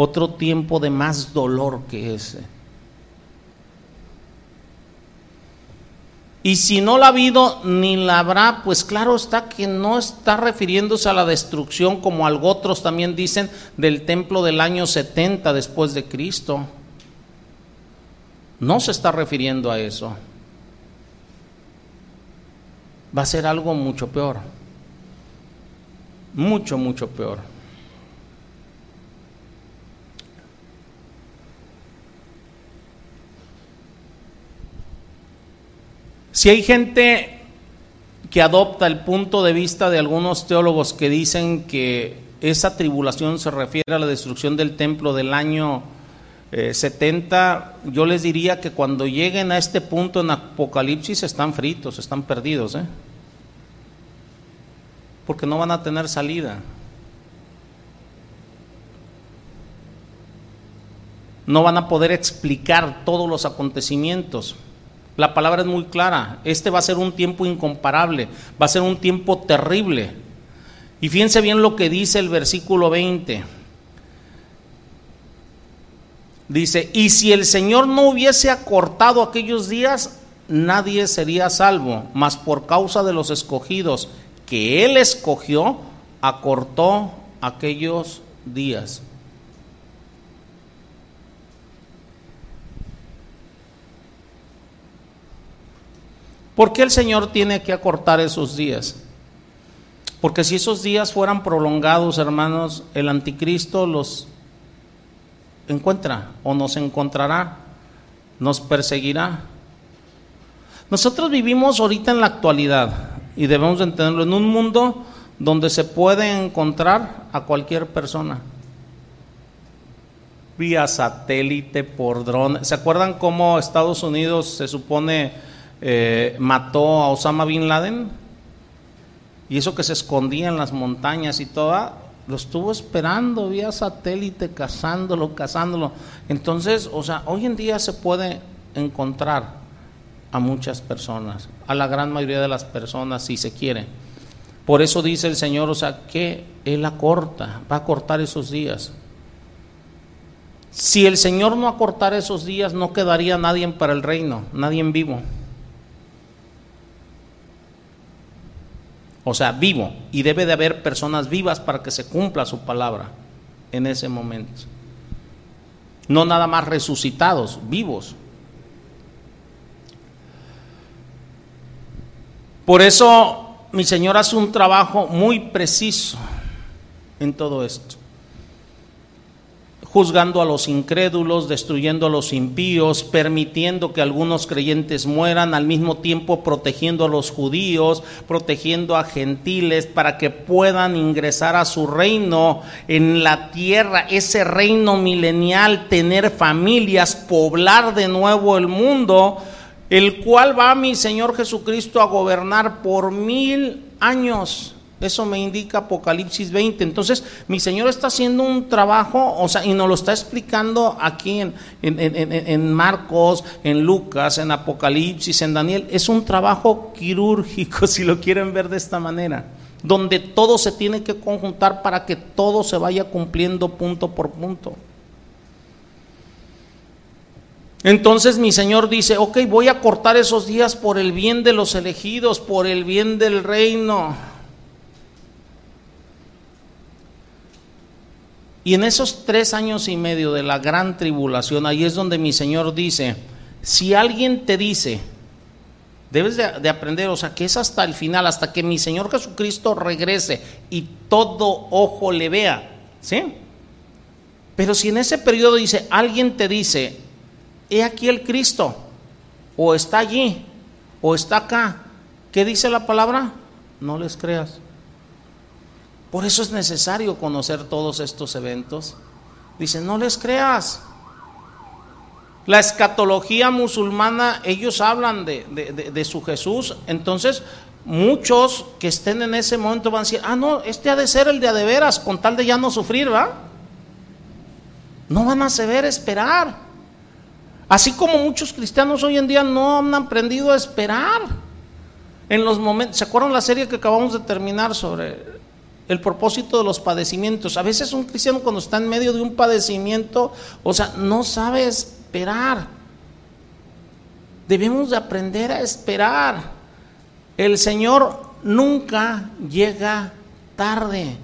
otro tiempo de más dolor que ese. Y si no la ha habido ni la habrá, pues claro está que no está refiriéndose a la destrucción como otros también dicen del templo del año 70 después de Cristo. No se está refiriendo a eso. Va a ser algo mucho peor. mucho, mucho peor. Si hay gente que adopta el punto de vista de algunos teólogos que dicen que esa tribulación se refiere a la destrucción del templo del año 70, eh, yo les diría que cuando lleguen a este punto en Apocalipsis están fritos, están perdidos, ¿eh? porque no van a tener salida. No van a poder explicar todos los acontecimientos. La palabra es muy clara. Este va a ser un tiempo incomparable, va a ser un tiempo terrible. Y fíjense bien lo que dice el versículo 20. Dice, y si el Señor no hubiese acortado aquellos días, nadie sería salvo, mas por causa de los escogidos que Él escogió, acortó aquellos días. ¿Por qué el Señor tiene que acortar esos días? Porque si esos días fueran prolongados, hermanos, el anticristo los encuentra o nos encontrará, nos perseguirá. Nosotros vivimos ahorita en la actualidad y debemos entenderlo en un mundo donde se puede encontrar a cualquier persona vía satélite, por drone. ¿Se acuerdan cómo Estados Unidos se supone eh, mató a Osama Bin Laden? Y eso que se escondía en las montañas y todo, lo estuvo esperando vía satélite, cazándolo, cazándolo. Entonces, o sea, hoy en día se puede encontrar a muchas personas, a la gran mayoría de las personas, si se quiere. Por eso dice el Señor, o sea, que Él acorta, va a cortar esos días. Si el Señor no acortara esos días, no quedaría nadie para el reino, nadie en vivo. O sea, vivo. Y debe de haber personas vivas para que se cumpla su palabra en ese momento. No nada más resucitados, vivos. Por eso mi Señor hace un trabajo muy preciso en todo esto juzgando a los incrédulos, destruyendo a los impíos, permitiendo que algunos creyentes mueran, al mismo tiempo protegiendo a los judíos, protegiendo a gentiles para que puedan ingresar a su reino en la tierra, ese reino milenial, tener familias, poblar de nuevo el mundo, el cual va mi Señor Jesucristo a gobernar por mil años. Eso me indica Apocalipsis 20. Entonces, mi Señor está haciendo un trabajo, o sea, y nos lo está explicando aquí en, en, Marcos, en Lucas, en Apocalipsis, en Daniel. Es un trabajo quirúrgico, si lo quieren ver de esta manera, donde todo se tiene que conjuntar para que todo se vaya cumpliendo punto por punto. Entonces mi Señor dice, ok, voy a cortar esos días por el bien de los elegidos, por el bien del reino. Y en esos tres años y medio de la gran tribulación, ahí es donde mi Señor dice, si alguien te dice, debes de, aprender, o sea, que es hasta el final, hasta que mi Señor Jesucristo regrese y todo ojo le vea, ¿sí? Pero si en ese periodo dice, alguien te dice, he aquí el Cristo, o está allí, o está acá, ¿qué dice la palabra? No les creas. Por eso es necesario conocer todos estos eventos. Dice, no les creas. La escatología musulmana, ellos hablan de, su Jesús, entonces muchos que estén en ese momento van a decir, ah, no, este ha de ser el de de veras, con tal de ya no sufrir, ¿va? No van a saber esperar. Así como muchos cristianos hoy en día no han aprendido a esperar. En los momentos, ¿se acuerdan la serie que acabamos de terminar sobre el propósito de los padecimientos. A veces un cristiano cuando está en medio de un padecimiento, o sea, no sabe esperar. Debemos de aprender a esperar. El Señor nunca llega tarde.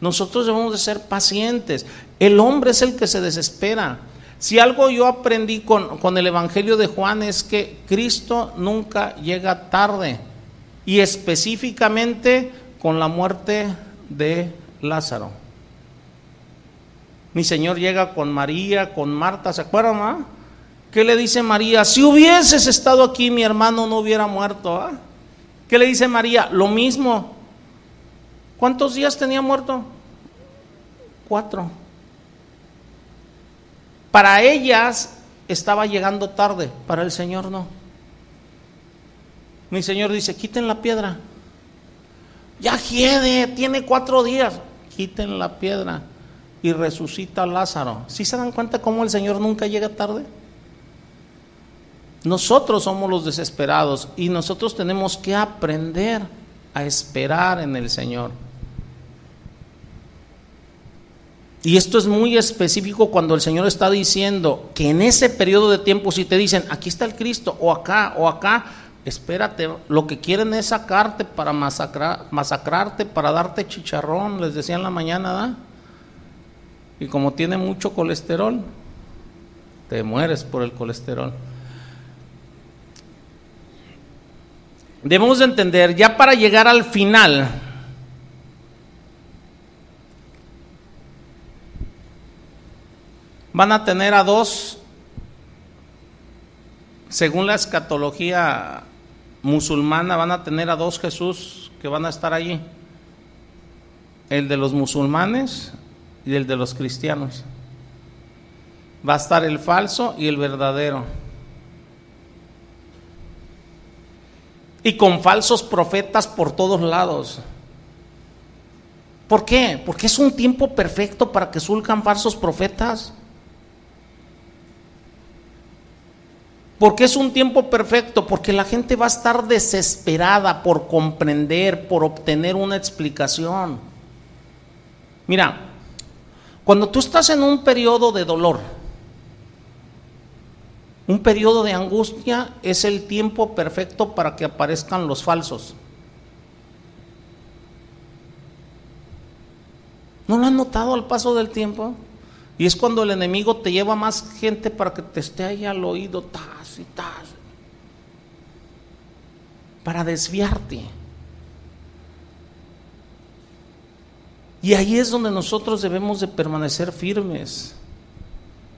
Nosotros debemos de ser pacientes. El hombre es el que se desespera. Si algo yo aprendí con, con el Evangelio de Juan es que Cristo nunca llega tarde. Y específicamente con la muerte de Lázaro. Mi Señor llega con María, con Marta, ¿se acuerdan? Ah? ¿Qué le dice María? Si hubieses estado aquí, mi hermano no hubiera muerto. ¿ah? ¿Qué le dice María? Lo mismo. ¿Cuántos días tenía muerto? Cuatro. Para ellas estaba llegando tarde, para el Señor no. Mi Señor dice, quiten la piedra. Ya hiede, tiene cuatro días. Quiten la piedra y resucita a Lázaro. ¿Sí se dan cuenta cómo el Señor nunca llega tarde? Nosotros somos los desesperados y nosotros tenemos que aprender a esperar en el Señor. Y esto es muy específico cuando el Señor está diciendo que en ese periodo de tiempo, si te dicen, aquí está el Cristo, o acá, o acá, espérate, lo que quieren es sacarte para masacrar, masacrarte, para darte chicharrón, les decía en la mañana, ¿da? Y como tiene mucho colesterol, te mueres por el colesterol. Debemos de entender, ya para llegar al final, van a tener a dos, según la escatología musulmana, van a tener a dos Jesús que van a estar allí. El de los musulmanes y el de los cristianos. Va a estar el falso y el verdadero. Y con falsos profetas por todos lados. ¿Por qué? Porque es un tiempo perfecto para que surcan falsos profetas. Porque es un tiempo perfecto, porque la gente va a estar desesperada por comprender, por obtener una explicación. Mira, cuando tú estás en un periodo de dolor, un periodo de angustia es el tiempo perfecto para que aparezcan los falsos. ¿No lo han notado al paso del tiempo? Y es cuando el enemigo te lleva más gente para que te esté ahí al oído, tas y tas, para desviarte. Y ahí es donde nosotros debemos de permanecer firmes.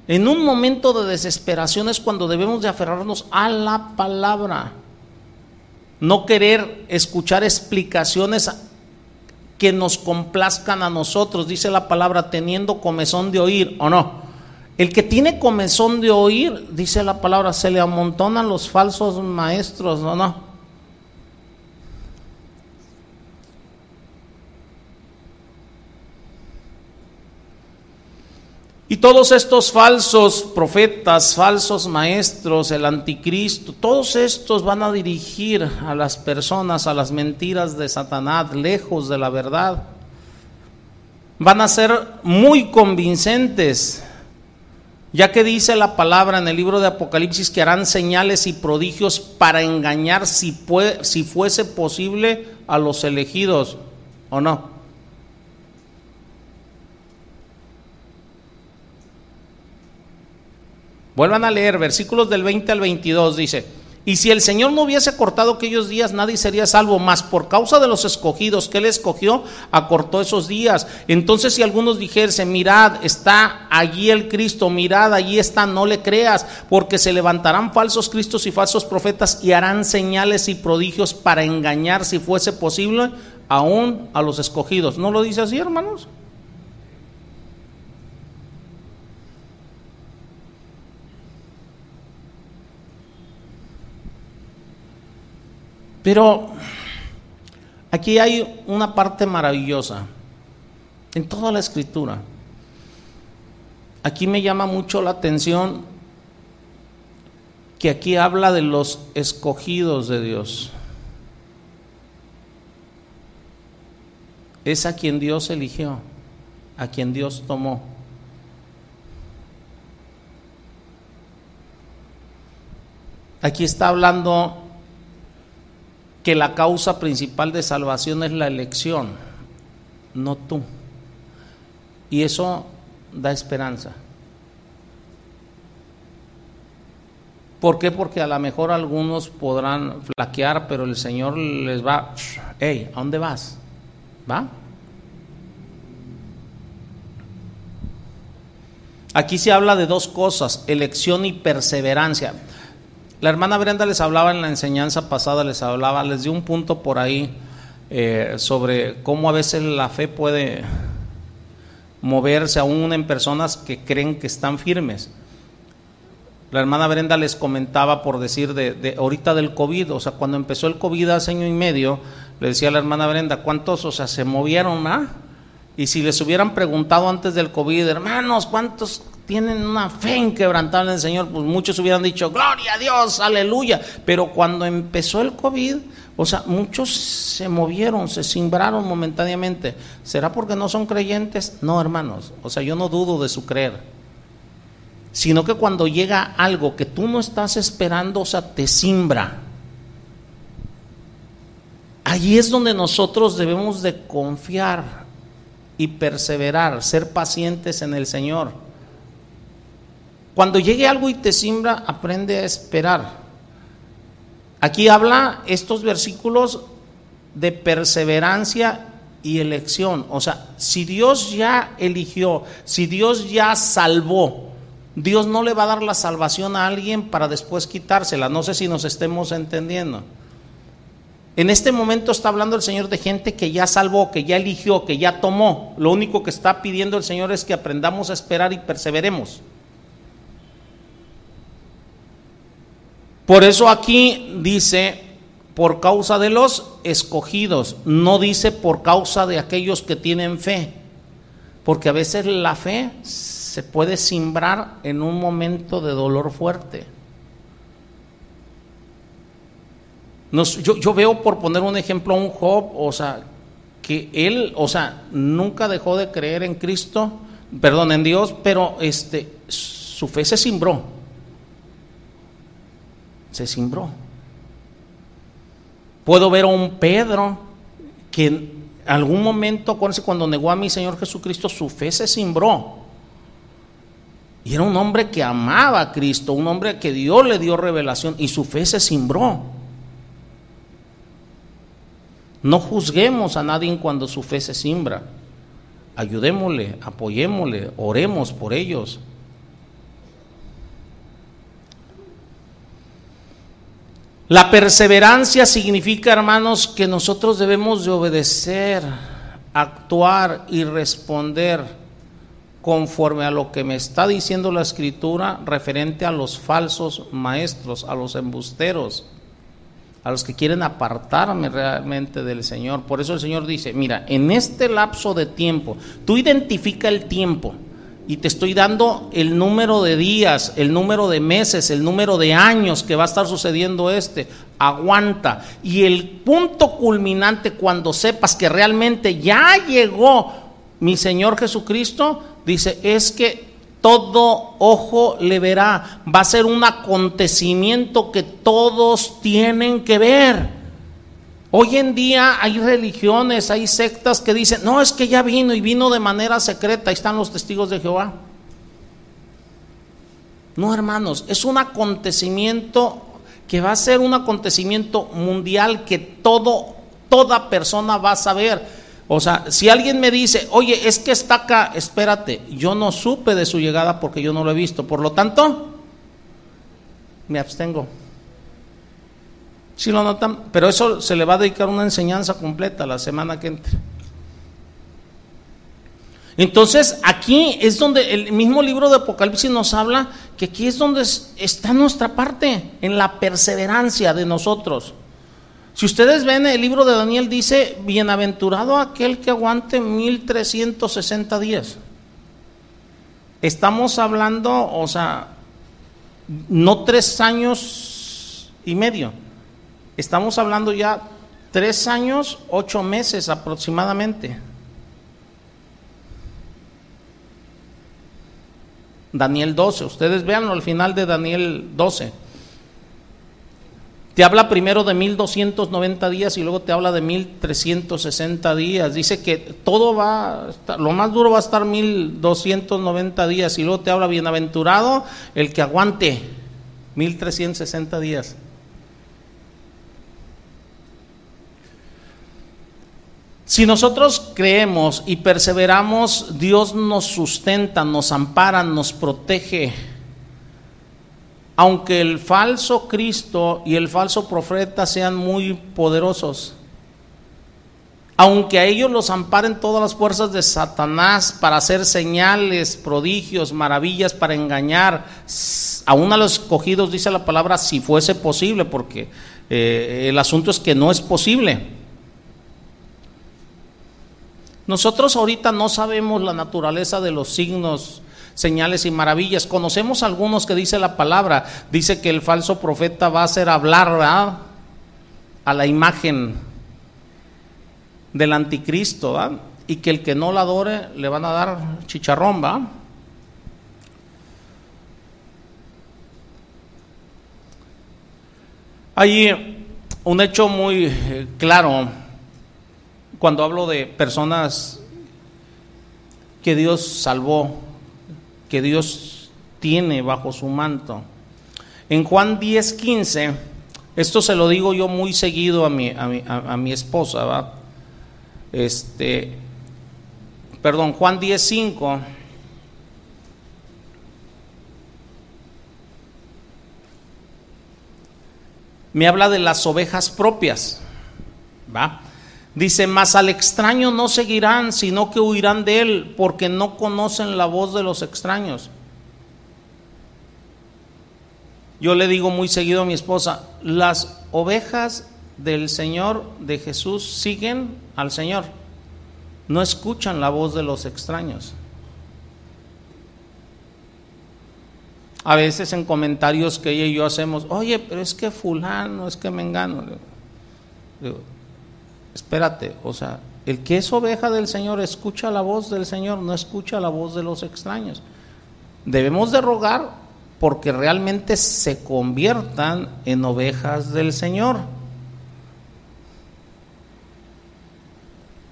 En un momento de desesperación es cuando debemos de aferrarnos a la palabra. No querer escuchar explicaciones que nos complazcan a nosotros, dice la palabra, teniendo comezón de oír, ¿o no? El que tiene comezón de oír, dice la palabra, se le amontonan los falsos maestros, ¿o no? Y todos estos falsos profetas, falsos maestros, el anticristo, todos estos van a dirigir a las personas a las mentiras de Satanás, lejos de la verdad. Van a ser muy convincentes, ya que dice la palabra en el libro de Apocalipsis que harán señales y prodigios para engañar si, si fuese posible a los elegidos, ¿o no? Vuelvan a leer versículos del 20 al 22, dice, y si el Señor no hubiese cortado aquellos días, nadie sería salvo, más por causa de los escogidos que Él escogió, acortó esos días. Entonces si algunos dijesen, mirad, está allí el Cristo, mirad, allí está, no le creas, porque se levantarán falsos cristos y falsos profetas y harán señales y prodigios para engañar, si fuese posible, aún a los escogidos. ¿No lo dice así, hermanos? Pero aquí hay una parte maravillosa en toda la escritura. Aquí me llama mucho la atención que aquí habla de los escogidos de Dios. Es a quien Dios eligió, a quien Dios tomó. Aquí está hablando que la causa principal de salvación es la elección, no tú. Y eso da esperanza. ¿Por qué? Porque a lo mejor algunos podrán flaquear, pero el Señor les va, hey, ¿a dónde vas? ¿Va? Aquí se habla de dos cosas, elección y perseverancia. La hermana Brenda les hablaba en la enseñanza pasada, les hablaba, les dio un punto por ahí eh, sobre cómo a veces la fe puede moverse aún en personas que creen que están firmes. La hermana Brenda les comentaba por decir de, ahorita del COVID, o sea, cuando empezó el COVID hace año y medio, le decía a la hermana Brenda, ¿cuántos, o sea, se movieron, ah? Y si les hubieran preguntado antes del COVID, hermanos, ¿cuántos tienen una fe inquebrantable en el Señor? Pues muchos hubieran dicho, gloria a Dios, aleluya. Pero cuando empezó el COVID, o sea, muchos se movieron, se simbraron momentáneamente. ¿Será porque no son creyentes? No, hermanos. O sea, yo no dudo de su creer. Sino que cuando llega algo que tú no estás esperando, o sea, te simbra. Allí es donde nosotros debemos de confiar y perseverar, ser pacientes en el Señor. Cuando llegue algo y te simbra, aprende a esperar. Aquí habla estos versículos de perseverancia y elección. O sea, si Dios ya eligió, si Dios ya salvó, Dios no le va a dar la salvación a alguien para después quitársela. No sé si nos estemos entendiendo. En este momento está hablando el Señor de gente que ya salvó, que ya eligió, que ya tomó. Lo único que está pidiendo el Señor es que aprendamos a esperar y perseveremos. Por eso aquí dice, por causa de los escogidos, no dice por causa de aquellos que tienen fe, porque a veces la fe se puede simbrar en un momento de dolor fuerte. yo, yo, veo, por poner un ejemplo, a un Job, o sea, que él, o sea, nunca dejó de creer en Cristo, perdón, en Dios, pero este, su fe se simbró se simbró. Puedo ver a un Pedro que en algún momento, cuando negó a mi Señor Jesucristo, su fe se simbró. Y era un hombre que amaba a Cristo, un hombre que Dios le dio revelación y su fe se simbró. No juzguemos a nadie cuando su fe se simbra. Ayudémosle, apoyémosle, oremos por ellos. La perseverancia significa, hermanos, que nosotros debemos de obedecer, actuar y responder conforme a lo que me está diciendo la escritura referente a los falsos maestros, a los embusteros, a los que quieren apartarme realmente del Señor. Por eso el Señor dice, mira, en este lapso de tiempo, tú identifica el tiempo y te estoy dando el número de días, el número de meses, el número de años que va a estar sucediendo este. Aguanta. Y el punto culminante cuando sepas que realmente ya llegó mi Señor Jesucristo, dice, es que todo ojo le verá. Va a ser un acontecimiento que todos tienen que ver. Hoy en día hay religiones, hay sectas que dicen, no, es que ya vino y vino de manera secreta, ahí están los testigos de Jehová. No, hermanos, es un acontecimiento que va a ser un acontecimiento mundial que todo, toda persona va a saber. O sea, si alguien me dice, oye, es que está acá, espérate, yo no supe de su llegada porque yo no lo he visto, por lo tanto, me abstengo. Si lo notan, pero eso se le va a dedicar una enseñanza completa la semana que entra. Entonces, aquí es donde el mismo libro de Apocalipsis nos habla que aquí es donde está nuestra parte, en la perseverancia de nosotros. Si ustedes ven el libro de Daniel dice, bienaventurado aquel que aguante 1360 días. Estamos hablando, o sea, no tres años y medio Estamos hablando ya tres años, ocho meses aproximadamente. Daniel 12, ustedes veanlo al final de Daniel 12. Te habla primero de 1290 días y luego te habla de 1360 días. Dice que todo va, lo más duro va a estar 1290 días y luego te habla bienaventurado el que aguante 1360 días. Si nosotros creemos y perseveramos, Dios nos sustenta, nos ampara, nos protege. Aunque el falso Cristo y el falso profeta sean muy poderosos, aunque a ellos los amparen todas las fuerzas de Satanás para hacer señales, prodigios, maravillas, para engañar, aún a los escogidos dice la palabra si fuese posible, porque eh, el asunto es que no es posible. Nosotros ahorita no sabemos la naturaleza de los signos, señales y maravillas. Conocemos algunos que dice la palabra, dice que el falso profeta va a hacer hablar a la imagen del anticristo, y que el que no la adore le van a dar chicharrón. Hay un hecho muy eh, claro cuando hablo de personas que Dios salvó, que Dios tiene bajo su manto. En Juan 10, 15, esto se lo digo yo muy seguido a mi, a mi, a, mi esposa, ¿va? Este, perdón, Juan 10, 5. Me habla de las ovejas propias, ¿va? Dice, mas al extraño no seguirán, sino que huirán de él, porque no conocen la voz de los extraños. Yo le digo muy seguido a mi esposa, las ovejas del Señor, de Jesús, siguen al Señor. No escuchan la voz de los extraños. A veces en comentarios que ella y yo hacemos, oye, pero es que fulano, es que me engano. Digo, espérate, o sea, el que es oveja del Señor escucha la voz del Señor, no escucha la voz de los extraños. Debemos de rogar porque realmente se conviertan en ovejas del Señor.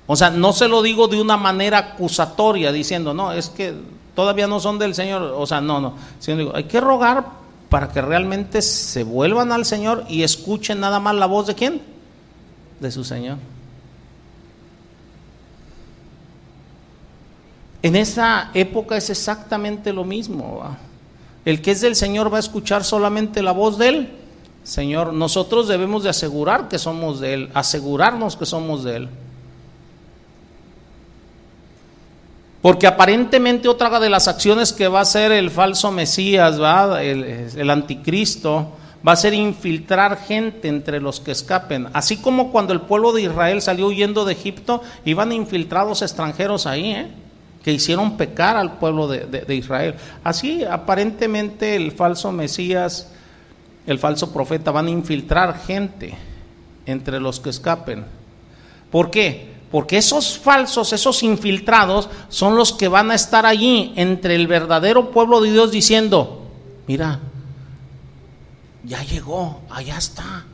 O sea, no se lo digo de una manera acusatoria, diciendo, no, es que todavía no son del Señor. O sea, no, no. Sino digo, hay que rogar para que realmente se vuelvan al Señor y escuchen nada más la voz de quién? De su Señor. En esa época es exactamente lo mismo. El que es del Señor va a escuchar solamente la voz de Él. Señor, nosotros debemos de asegurar que somos de Él, asegurarnos que somos de Él. Porque aparentemente otra de las acciones que va a hacer el falso Mesías, El, el, anticristo, va a ser infiltrar gente entre los que escapen. Así como cuando el pueblo de Israel salió huyendo de Egipto, iban infiltrados extranjeros ahí, ¿eh? Que hicieron pecar al pueblo de, Israel. Así aparentemente el falso Mesías, el falso profeta van a infiltrar gente entre los que escapen. ¿Por qué? Porque esos falsos, esos infiltrados son los que van a estar allí entre el verdadero pueblo de Dios diciendo, mira, ya llegó, allá está.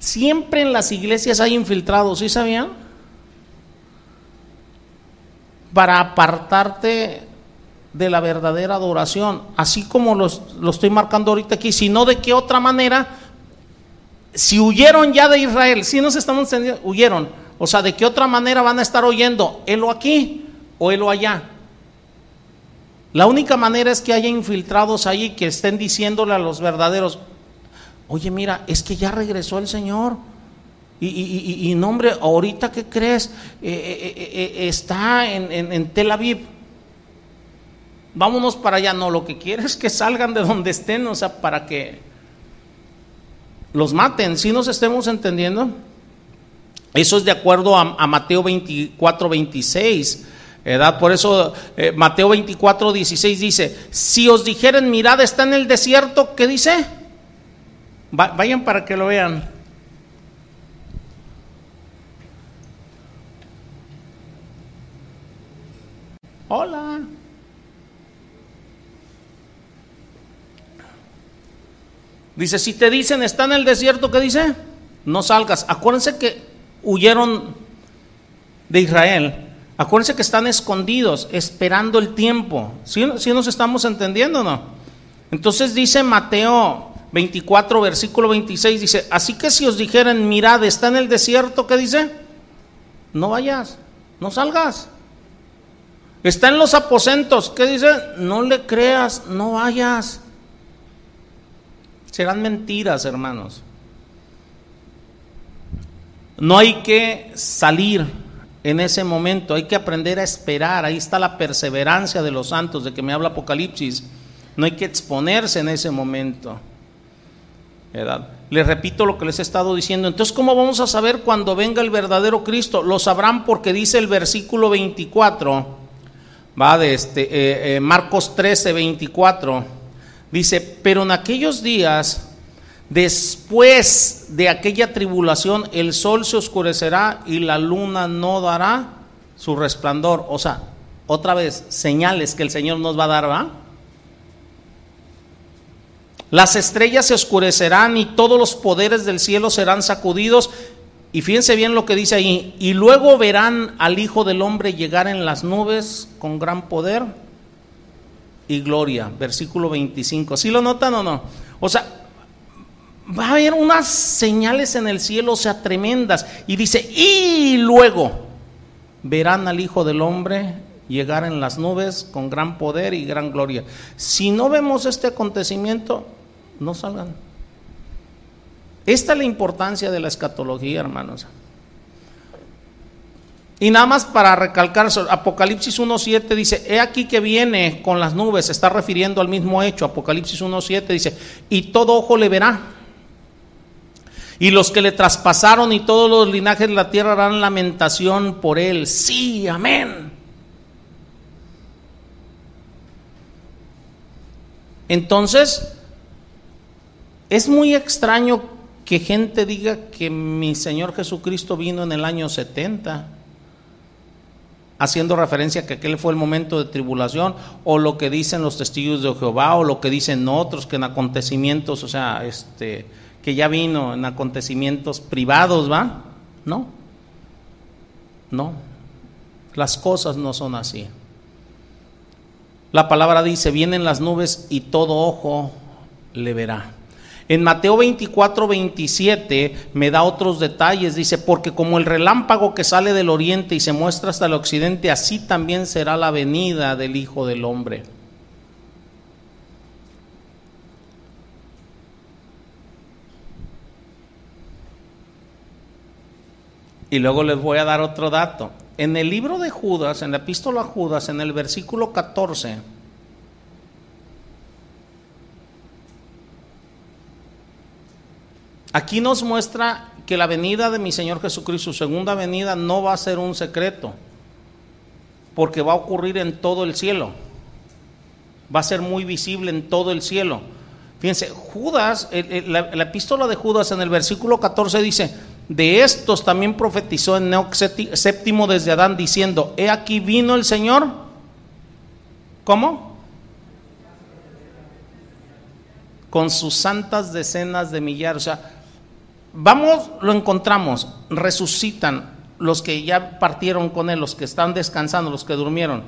Siempre en las iglesias hay infiltrados, ¿sí sabían? Para apartarte de la verdadera adoración, así como lo estoy marcando ahorita aquí, sino de qué otra manera, si huyeron ya de Israel, si nos estamos entendiendo, huyeron, o sea, de qué otra manera van a estar oyendo, o aquí o o allá. La única manera es que haya infiltrados ahí que estén diciéndole a los verdaderos, oye mira, es que ya regresó el Señor, y, y, nombre, ahorita que crees, eh, eh, eh, está en, Tel Aviv. Vámonos para allá. No, lo que quiere es que salgan de donde estén, o sea, para que los maten. Si nos estemos entendiendo. Eso es de acuerdo a, Mateo 24, 26. ¿verdad? Por eso Mateo 24, 16 dice, si os dijeren, mirad, está en el desierto, ¿qué dice? vayan para que lo vean. Hola. Dice, si te dicen, está en el desierto, ¿qué dice? No salgas. Acuérdense que huyeron de Israel. Acuérdense que están escondidos, esperando el tiempo. ¿Sí, nos estamos entendiendo o no? Entonces dice Mateo 24, versículo 26, dice, así que si os dijeran, mirad, está en el desierto, ¿qué dice? no vayas, no salgas. Está en los aposentos, ¿qué dice? No le creas, no vayas. Serán mentiras, hermanos. No hay que salir en ese momento, hay que aprender a esperar. Ahí está la perseverancia de los santos de que me habla Apocalipsis. No hay que exponerse en ese momento. ¿verdad? Les repito lo que les he estado diciendo. Entonces, ¿cómo vamos a saber cuando venga el verdadero Cristo? Lo sabrán porque dice el versículo 24, va de este, eh, eh, Marcos 13, 24. Dice, pero en aquellos días Después de aquella tribulación, el sol se oscurecerá y la luna no dará su resplandor. O sea, otra vez, señales que el Señor nos va a dar, ¿va? Las estrellas se oscurecerán y todos los poderes del cielo serán sacudidos. Y fíjense bien lo que dice ahí. Y luego verán al Hijo del Hombre llegar en las nubes con gran poder y gloria. Versículo 25. ¿Sí lo notan o no? O sea, va a haber unas señales en el cielo, o sea, tremendas. Y dice, y luego verán al Hijo del Hombre llegar en las nubes con gran poder y gran gloria. Si no vemos este acontecimiento, no salgan. Esta es la importancia de la escatología, hermanos. Y nada más para recalcar, Apocalipsis 1.7 dice, he aquí que viene con las nubes, se está refiriendo al mismo hecho, Apocalipsis 1.7 dice, y todo ojo le verá y los que le traspasaron y todos los linajes de la tierra harán lamentación por él. Sí, amén. Entonces, es muy extraño que gente diga que mi Señor Jesucristo vino en el año 70, haciendo referencia a que aquel fue el momento de tribulación, o lo que dicen los testigos de Jehová, o lo que dicen otros, que en acontecimientos, o sea, este, que ya vino en acontecimientos privados, ¿va? No, no, las cosas no son así. La palabra dice, vienen las nubes y todo ojo le verá. En Mateo 24, 27 me da otros detalles. Dice, porque como el relámpago que sale del oriente y se muestra hasta el occidente, así también será la venida del Hijo del Hombre. Y luego les voy a dar otro dato. En el libro de Judas, en la epístola a Judas, en el versículo 14, aquí nos muestra que la venida de mi Señor Jesucristo, su segunda venida, no va a ser un secreto, porque va a ocurrir en todo el cielo. Va a ser muy visible en todo el cielo. Fíjense, Judas, la, la epístola de Judas en el versículo 14 dice, de estos también profetizó en Neo séptimo desde Adán diciendo, he aquí vino el Señor. ¿Cómo? Con sus santas decenas de millares. O sea, vamos, lo encontramos, resucitan los que ya partieron con él, los que están descansando, los que durmieron.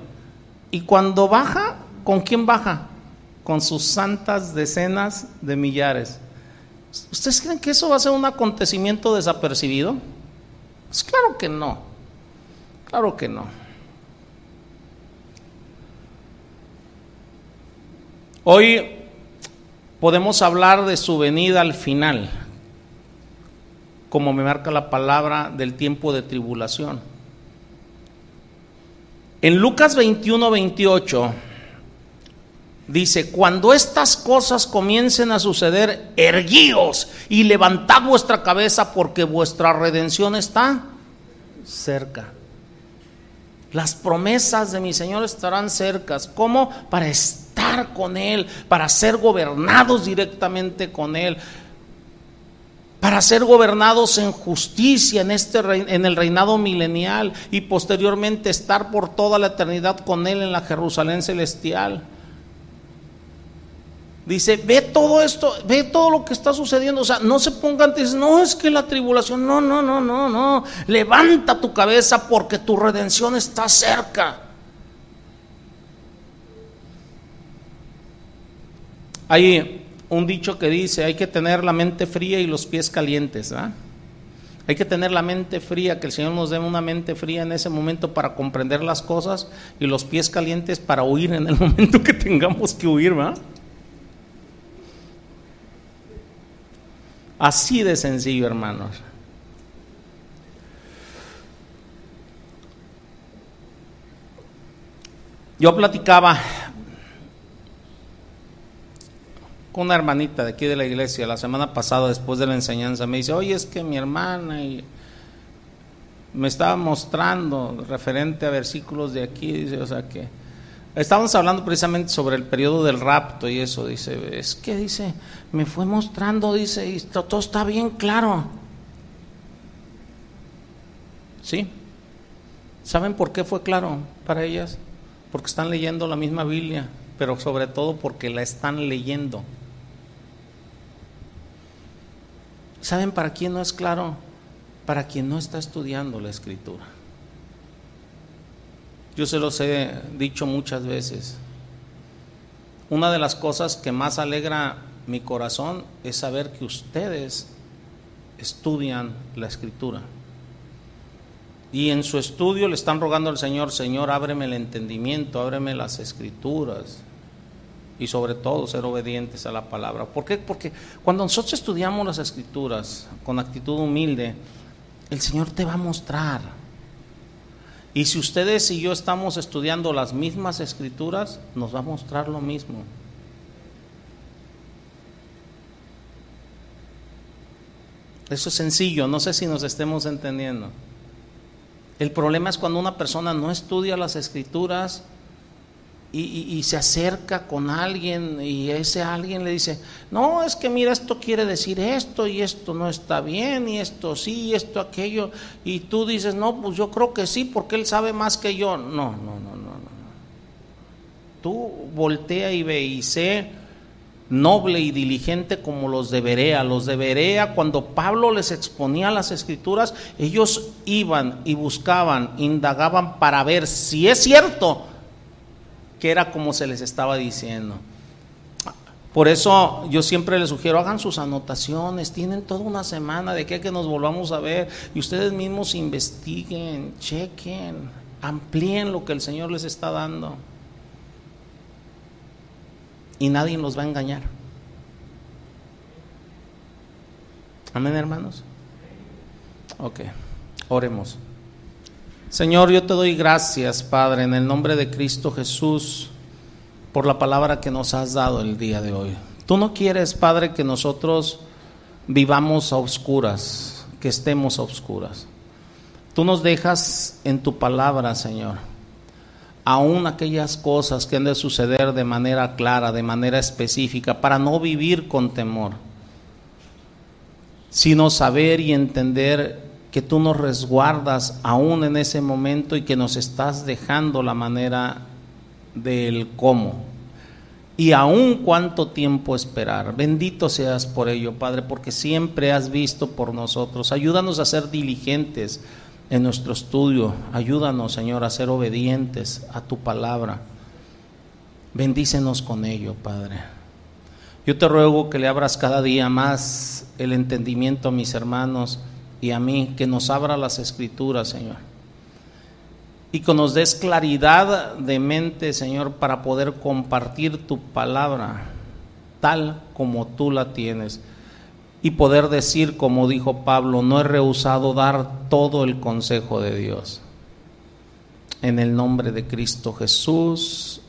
Y cuando baja, ¿con quién baja? Con sus santas decenas de millares. ¿Ustedes creen que eso va a ser un acontecimiento desapercibido? Pues claro que no. Claro que no. Hoy podemos hablar de su venida al final, como me marca la palabra del tiempo de tribulación. En Lucas 21, 28 Dice, cuando estas cosas comiencen a suceder, erguíos y levantad vuestra cabeza porque vuestra redención está cerca. Las promesas de mi Señor estarán cercas. ¿Cómo? Para estar con Él, para ser gobernados directamente con Él, para ser gobernados en justicia en, este, en el reinado milenial y posteriormente estar por toda la eternidad con Él en la Jerusalén celestial. Dice, ve todo esto, ve todo lo que está sucediendo. O sea, no se pongan antes, no es que la tribulación, no, no, no, no, no. Levanta tu cabeza porque tu redención está cerca. Hay un dicho que dice, hay que tener la mente fría y los pies calientes. Hay que tener la mente fría, que el Señor nos dé una mente fría en ese momento para comprender las cosas y los pies calientes para huir en el momento que tengamos que huir, ¿verdad? Así de sencillo, hermanos. Yo platicaba con una hermanita de aquí de la iglesia la semana pasada después de la enseñanza. Me dice, oye, es que mi hermana y me estaba mostrando referente a versículos de aquí, dice, o sea que estábamos hablando precisamente sobre el periodo del rapto y eso, dice, es que dice, me fue mostrando, dice, y todo está bien claro. ¿Sí? ¿Saben por qué fue claro para ellas? Porque están leyendo la misma Biblia, pero sobre todo porque la están leyendo. ¿Saben para quién no es claro? Para quien no está estudiando la escritura. Yo se los he dicho muchas veces. Una de las cosas que más alegra mi corazón es saber que ustedes estudian la escritura. Y en su estudio le están rogando al Señor, Señor, ábreme el entendimiento, ábreme las escrituras, y sobre todo ser obedientes a la palabra. ¿Por qué? Porque cuando nosotros estudiamos las escrituras con actitud humilde, el Señor te va a mostrar. Y si ustedes y yo estamos estudiando las mismas escrituras, nos va a mostrar lo mismo. Eso es sencillo, no sé si nos estemos entendiendo. El problema es cuando una persona no estudia las escrituras, y, se acerca con alguien y ese alguien le dice, no, es que mira, esto quiere decir esto y esto no está bien y esto sí y esto aquello. Y tú dices, no, pues yo creo que sí porque él sabe más que yo. No, no, no, no, no. Tú voltea y ve y sé noble y diligente como los de Berea. Los de Berea, cuando Pablo les exponía las escrituras, ellos iban y buscaban, indagaban para ver si es cierto que era como se les estaba diciendo. Por eso yo siempre les sugiero, hagan sus anotaciones, tienen toda una semana de que, que nos volvamos a ver y ustedes mismos investiguen, chequen, amplíen lo que el Señor les está dando. Y nadie nos va a engañar. Amén, hermanos. Ok, oremos. Señor, yo te doy gracias, Padre, en el nombre de Cristo Jesús, por la palabra que nos has dado el día de hoy. Tú no quieres, Padre, que nosotros vivamos a oscuras, que estemos a oscuras. Tú nos dejas en tu palabra, Señor, aún aquellas cosas que han de suceder de manera clara, de manera específica, para no vivir con temor, sino saber y entender que tú nos resguardas aún en ese momento y que nos estás dejando la manera del cómo. Y aún cuánto tiempo esperar. Bendito seas por ello, Padre, porque siempre has visto por nosotros. Ayúdanos a ser diligentes en nuestro estudio. Ayúdanos, Señor, a ser obedientes a tu palabra. Bendícenos con ello, Padre. Yo te ruego que le abras cada día más el entendimiento a mis hermanos y a mí, que nos abra las escrituras, Señor. Y que nos des claridad de mente, Señor, para poder compartir tu palabra tal como tú la tienes. Y poder decir, como dijo Pablo, no he rehusado dar todo el consejo de Dios. En el nombre de Cristo Jesús.